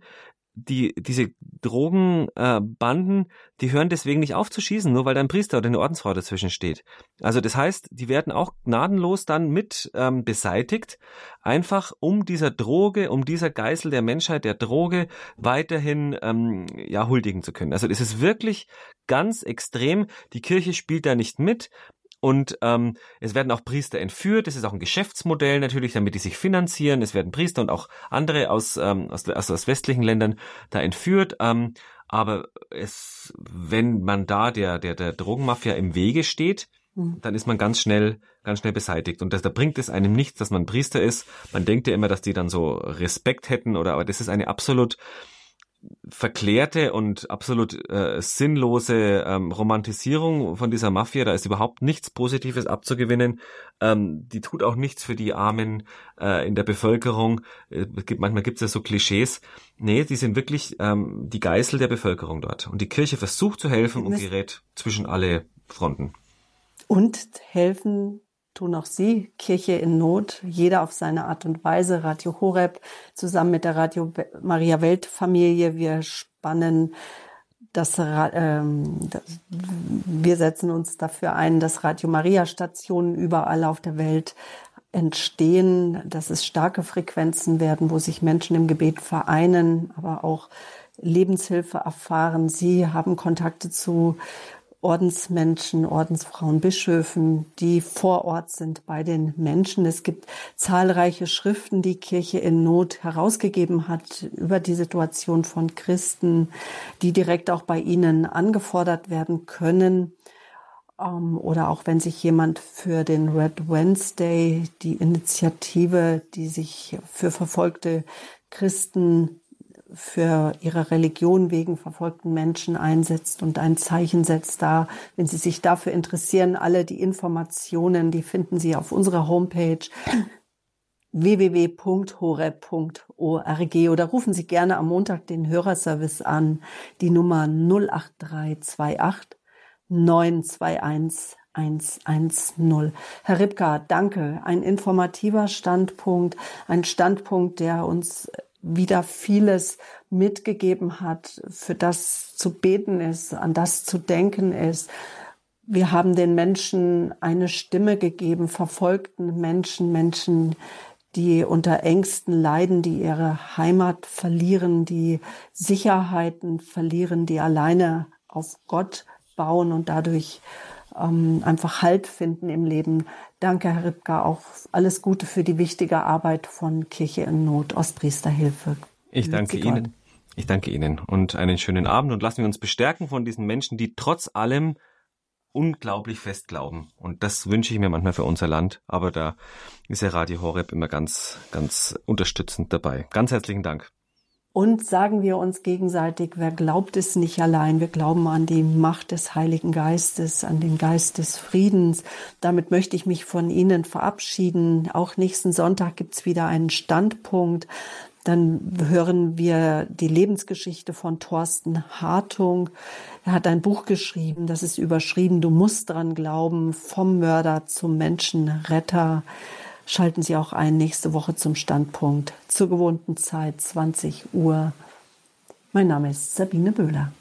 die, diese Drogenbanden, äh, die hören deswegen nicht auf zu schießen, nur weil da ein Priester oder eine Ordensfrau dazwischen steht. Also das heißt, die werden auch gnadenlos dann mit ähm, beseitigt, einfach um dieser Droge, um dieser Geißel der Menschheit, der Droge weiterhin ähm, ja huldigen zu können. Also das ist wirklich ganz extrem. Die Kirche spielt da nicht mit. Und ähm, es werden auch Priester entführt. Es ist auch ein Geschäftsmodell natürlich, damit die sich finanzieren. Es werden Priester und auch andere aus, ähm, aus, aus, aus westlichen Ländern da entführt. Ähm, aber es, wenn man da der, der, der Drogenmafia im Wege steht, mhm. dann ist man ganz schnell, ganz schnell beseitigt. Und das, da bringt es einem nichts, dass man Priester ist. Man denkt ja immer, dass die dann so Respekt hätten oder, aber das ist eine absolut verklärte und absolut äh, sinnlose ähm, Romantisierung von dieser Mafia. Da ist überhaupt nichts Positives abzugewinnen. Ähm, die tut auch nichts für die Armen äh, in der Bevölkerung. Äh, gibt, manchmal gibt es ja so Klischees. Nee, die sind wirklich ähm, die Geißel der Bevölkerung dort. Und die Kirche versucht zu helfen und gerät zwischen alle Fronten. Und helfen tun auch Sie, Kirche in Not, jeder auf seine Art und Weise, Radio Horeb zusammen mit der Radio Maria Welt Familie. Wir spannen das, ähm, das, wir setzen uns dafür ein, dass Radio Maria Stationen überall auf der Welt entstehen, dass es starke Frequenzen werden, wo sich Menschen im Gebet vereinen, aber auch Lebenshilfe erfahren. Sie haben Kontakte zu Ordensmenschen, Ordensfrauen, Bischöfen, die vor Ort sind bei den Menschen. Es gibt zahlreiche Schriften, die Kirche in Not herausgegeben hat über die Situation von Christen, die direkt auch bei ihnen angefordert werden können. Ähm, oder auch wenn sich jemand für den Red Wednesday, die Initiative, die sich für verfolgte Christen für ihre Religion wegen verfolgten Menschen einsetzt und ein Zeichen setzt da. Wenn Sie sich dafür interessieren, alle die Informationen, die finden Sie auf unserer Homepage www.hore.org oder rufen Sie gerne am Montag den Hörerservice an, die Nummer 08328 921 110. Herr Ripka, danke. Ein informativer Standpunkt, ein Standpunkt, der uns wieder vieles mitgegeben hat, für das zu beten ist, an das zu denken ist. Wir haben den Menschen eine Stimme gegeben, verfolgten Menschen, Menschen, die unter Ängsten leiden, die ihre Heimat verlieren, die Sicherheiten verlieren, die alleine auf Gott bauen und dadurch ähm, einfach Halt finden im Leben. Danke, Herr Ripka, auch alles Gute für die wichtige Arbeit von Kirche in Not, Ostpriesterhilfe. Ich danke Ihnen. Ich danke Ihnen und einen schönen Abend und lassen wir uns bestärken von diesen Menschen, die trotz allem unglaublich fest glauben. Und das wünsche ich mir manchmal für unser Land. Aber da ist ja Radio Horeb immer ganz, ganz unterstützend dabei. Ganz herzlichen Dank. Und sagen wir uns gegenseitig, wer glaubt es nicht allein, wir glauben an die Macht des Heiligen Geistes, an den Geist des Friedens. Damit möchte ich mich von Ihnen verabschieden. Auch nächsten Sonntag gibt's wieder einen Standpunkt. Dann hören wir die Lebensgeschichte von Thorsten Hartung. Er hat ein Buch geschrieben, das ist überschrieben, Du musst dran glauben, vom Mörder zum Menschenretter. Schalten Sie auch ein nächste Woche zum Standpunkt zur gewohnten Zeit 20 Uhr. Mein Name ist Sabine Böhler.